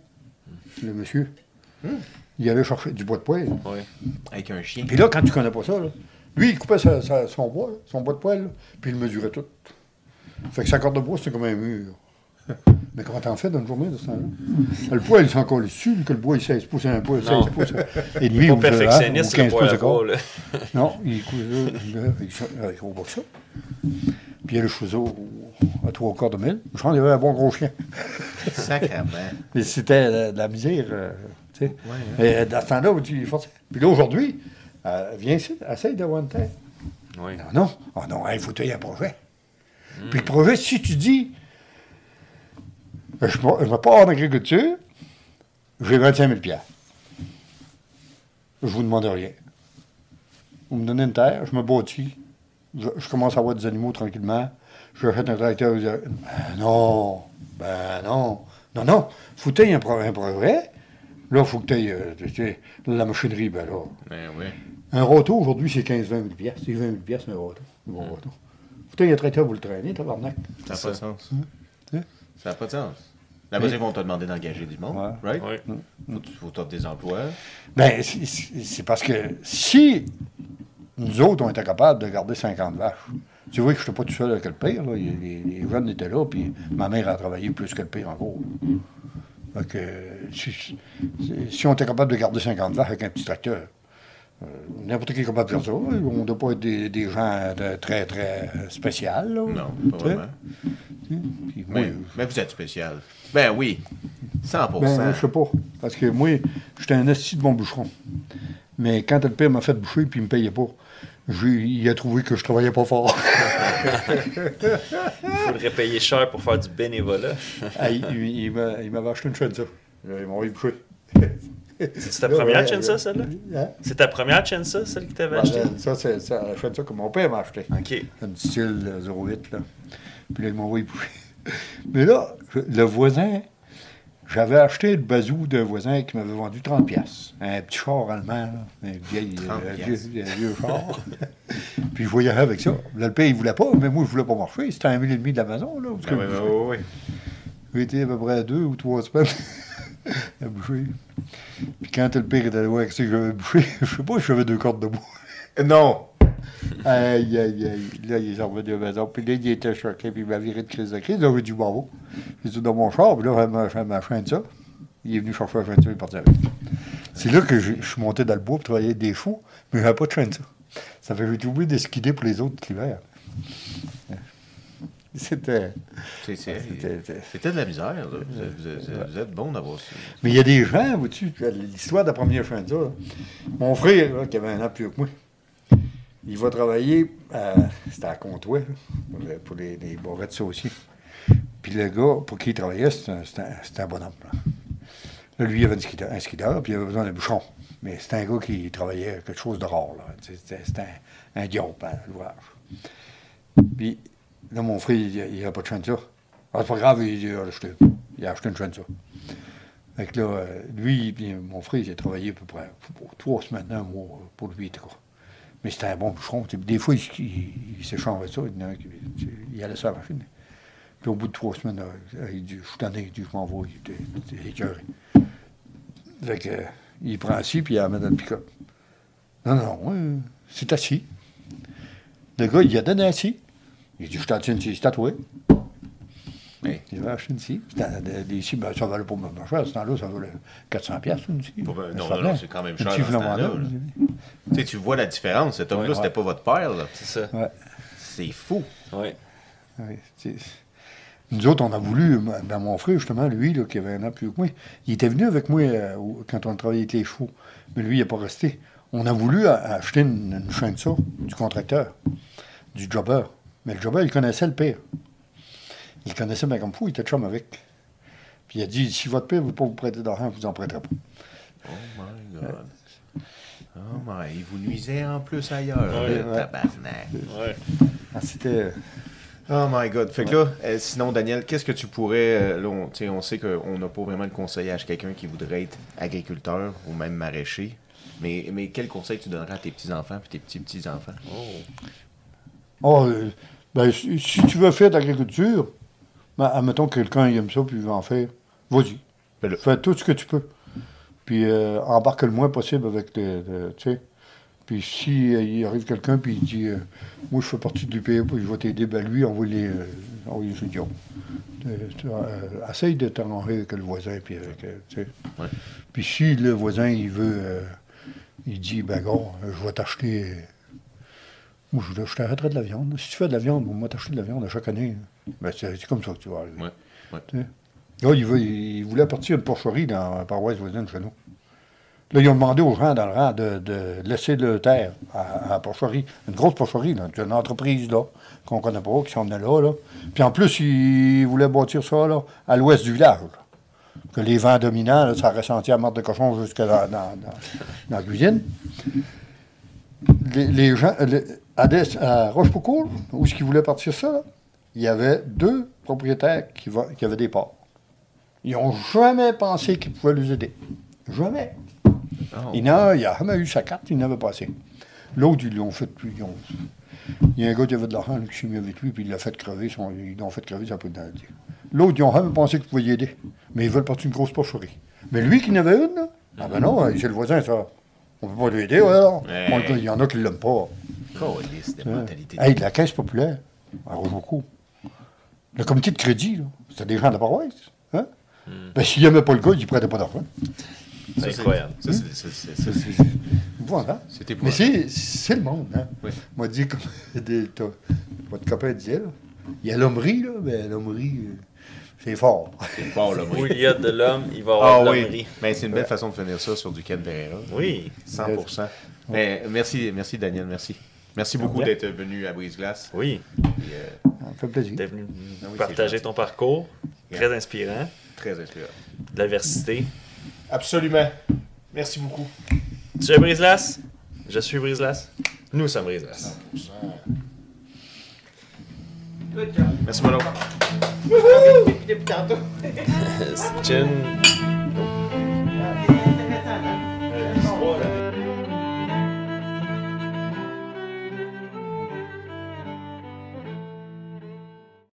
le monsieur. Il allait chercher du bois de poêle.
Ouais.
Avec un chien.
Puis là, quand tu connais pas ça, là, lui, il coupait sa- sa- son bois, là, son bois de poêle, là, puis il mesurait tout. Fait que sa corde de bois, c'était comme un mur. Mais comment t'en fais dans une journée de ce temps-là? Le poêle, il s'en colle dessus, que le bois, il 16 pouces, un poêle, 16
Non.
pouces. Et demi,
Pas
ou, hein,
perfectionniste,
ou
le
15 pouces
là.
Non, il ça, au bas que ça. Puis il y a le chouseau à trois quarts de mille. Je pense qu'il y avait un bon gros chien.
Sacrement.
Mais c'était de la misère, euh, tu sais.
Hein.
Mais euh, dans ce temps-là, où tu forçais. Puis là, aujourd'hui, euh, viens ici, essaye d'avoir une terre.
Oui.
Non, non. Oh non, il faut que tu aies un projet. Puis le projet, si tu dis, je ne vais pas en agriculture, j'ai 25 000 piastres. Je vous demande rien. Vous me donnez une terre, je me bâtis, je, je commence à avoir des animaux tranquillement, j'achète un tracteur. je Ben non, ben non. Non, non, faut que tu aies un, pro- un projet. Là, il faut que tu aies la machinerie, ben là.
Ben oui.
Un roto, aujourd'hui, c'est 15-20 000 piastres. C'est 20 000 piastres, un roto. Un bon il y a un traiteur, vous le traînez, tabarnak.
Ça n'a pas de sens.
Hein?
Ça n'a pas de sens. Là-bas,
Mais-
ils vont te demander d'engager du monde,
Ouais.
right?
Ouais.
Faut, faut t'offrir des emplois.
Ben, c'est- parce que si nous autres, on était capables de garder 50 vaches, tu vois que je n'étais pas tout seul avec le pire, là. Les, les jeunes étaient là, puis ma mère a travaillé plus que le pire encore. Fait que, si, si- si on était capable de garder 50 vaches avec un petit tracteur, n'importe qui est capable de faire ça. On ne doit pas être des, des gens de très, très spéciaux. là.
Non, pas vraiment.
Puis moi,
Mais, mais vous êtes spécial. Ben oui. 100%.
Ben, je sais pas. Parce que moi, j'étais un esti de bon boucheron. Mais quand le père m'a fait boucher puis il me payait pas, j'ai- il a trouvé que je travaillais pas fort.
Il faudrait payer cher pour faire du bénévolat.
Ah, il il- il m'a- il m'avait acheté une chaîne ça. Il m'a envoyé boucher.
C'est ta première Chensa, celle-là?
Hein?
C'est ta première Chensa, celle que t'avais
Ben,
achetée?
Ça, c'est la chaîne ça que mon père m'a acheté.
Ok.
Un petit style euh, 08, là. Puis là, il m'a envoyé boucher. Mais là, je- le voisin, j'avais acheté le bazou d'un voisin qui m'avait vendu 30 pièces. Un petit char allemand, là. Un vieil,
30
euh, vieux, un vieux char. Puis je voyageais avec ça. Là, le père, il voulait pas, mais moi, je voulais pas marcher. C'était un mille et demi de la maison, là.
Ben oui, ben oui, oui.
J'ai été à peu près deux ou trois semaines à boucher. Puis quand le père était allé voir que j'avais bouché, je sais pas, j'avais deux cordes de bois.
Non.
Aïe, aïe, aïe. Là, il est revenu à la maison. Puis là, il était choqué. Puis il m'a viré de crise de crise. Là, j'ai dit bravo. J'étais dans mon char. Puis là, j'ai ma, j'ai ma chaîne ça. Il est venu chercher la chaîne ça. Il est parti avec. C'est là que je je suis monté dans le bois pour travailler avec des chevaux. Mais j'avais pas de chaîne ça. Ça fait que j'ai obligé de skider pour les autres l'hiver. C'était. C'était-
de la misère, là. Vous êtes, vous êtes- vous êtes bon d'avoir ça.
Mais il y a des gens, vois-tu, l'histoire de la première là. Mon frère, là, qui avait un an plus que moi, il va travailler, à- c'était à Comtois, pour, le- pour les, les barrettes. Puis le gars pour qui il travaillait, c'était un, un- bonhomme. Là. Là, lui, il avait un skideur, puis il avait besoin d'un bouchon. Mais c'était un gars qui travaillait quelque chose de rare. C'était un, un diop, hein, l'ouvrage. Puis là, mon frère, il n'a pas de ça. Ah, c'est pas grave, il, il a acheté, il a acheté une ça. Fait là, euh, lui, mon frère, il a travaillé à peu près trois semaines, un mois pour lui, cas. Mais c'était un bon boucheron. Des fois, il, il, il s'échangeait ça. Il, il allait sur la machine. Puis au bout de trois semaines, euh, il dit Je suis tanné, Je m'en vais. Il était, écœuré. Fait que, euh, il prend assis, puis il la met dans le pick-up. Non, non, euh, c'est assis. Le gars, il a donné assis. Il dit Je t'en tiens une scie, c'est tatoué.
Oui.
Il avait acheté une scie. Des- des scies, ben, ça valait pas même cher. À ce temps-là, ça valait 400 piastres, une scie.
Ben, non,
Ça
non, non, c'est quand même cher Tu sais, tu vois la différence. Cet homme-là,
Ouais.
c'était pas votre père.
C'est ça.
Ouais.
C'est fou.
Oui, Nous autres, on a voulu, ben, mon frère, justement, lui, là, qui avait un an plus que moi, il était venu avec moi euh, quand on travaillait avec les chevaux. Mais lui, il n'est pas resté. On a voulu acheter une, une chaîne de ça, du contracteur, du jobber. Mais le jobber, il connaissait le père. Il connaissait bien comme fou, il était chum avec. Puis il a dit si votre père ne veut pas vous prêter d'argent, vous en prêterez pas.
Oh my God. Oh my, il vous nuisait en plus ailleurs.
Ouais,
le
ouais.
tabarnak.
Ouais.
Ah, c'était.
Oh my God. Fait que là, euh, sinon, Daniel, qu'est-ce que tu pourrais. euh, là, on, tu sais, on sait qu'on n'a pas vraiment de conseil à quelqu'un qui voudrait être agriculteur ou même maraîcher. Mais, mais quel conseil tu donnerais à tes petits-enfants et tes petits-petits-enfants?
Oh.
Oh, euh, ben, si, tu veux faire de l'agriculture, ben, admettons que quelqu'un aime ça puis il veut en faire, vas-y.
Ben
Fais tout ce que tu peux. Puis euh, embarque le moins possible avec les. Puis si euh, il arrive quelqu'un puis il dit euh, Moi je fais partie du PA puis je vais t'aider, ben lui, va les. On va les idiots. Essaye de t'arranger avec le voisin puis avec.
Ouais.
Puis si le voisin il veut. il dit Ben gars, je vais t'acheter. Moi, je, je t'arrêterai de la viande. Si tu fais de la viande, moi, t'acheter de la viande à chaque année. Ben, c'est comme ça que tu vas arriver.
Ouais, ouais.
Là, il, veut- il voulait partir une porcherie dans la paroisse voisine de chez nous. Là, ils ont demandé aux gens dans le rang de, de laisser le terre à, à la porcherie. Une grosse porcherie, là, une entreprise là, qu'on ne connaît pas, qui s'en venait là, là. Puis en plus, ils voulaient bâtir ça là, à l'ouest du village. là. Que les vents dominants, là, ça ressentit à mort de cochon jusque dans, dans- dans- dans la cuisine. Les, les gens, les- à, Des- à où est-ce qu'ils voulaient partir ça, là, il y avait deux propriétaires qui, va- qui avaient des ports. Ils n'ont jamais pensé qu'ils pouvaient les aider. Jamais.
Oh.
Il n'a jamais eu sa carte, il n'avait pas assez. L'autre, ils l'ont fait. ils ont- Il y a un gars qui avait de l'argent qui s'est mis avec lui, puis il l'a fait crever. Son, ils l'ont fait crever, ça le dieu. L'autre, ils n'ont jamais pensé qu'ils pouvaient y aider. Mais ils veulent partir une grosse porcherie. Mais lui qui en avait une, là, ah ben non, c'est le voisin, ça. On ne peut pas lui aider, ouais, alors.
Ouais.
Il y en a qui ne l'aiment pas. Ouais.
mentalité.
Hey, de la caisse populaire, à Rochefoucauld. Le comité de crédit, là, c'était des gens de la paroisse. Hein? Ben, s'ils n'aimaient pas le gars, ils ne prêtaient pas d'argent.
C'est incroyable.
Ça, c'est-
Voilà.
C'était
Mais c'est, c'est le monde, hein.
Oui.
Moi, dit comme des- votre copain disait, là, il y a l'hommerie, là, mais l'hommerie, euh, c'est fort.
C'est fort, là,
Où il y a de l'homme, il va y
Ah
avoir de
oui,
l'hommerie.
mais c'est une belle façon de finir ça sur du Ken Pereira.
Oui.
100%. Mais merci, merci Daniel, merci. Merci beaucoup d'être venu à Brise-Glace.
Oui.
Et, euh,
Ça me fait plaisir.
D'être venu
Ah oui, c'est
partager ton parcours. Très inspirant.
très inspirant.
De l'adversité.
Absolument. Merci beaucoup.
Tu es Brise-Glace? Je suis Brise-Glace. Nous sommes Brise-Glace.
Merci, Mano.
Chin.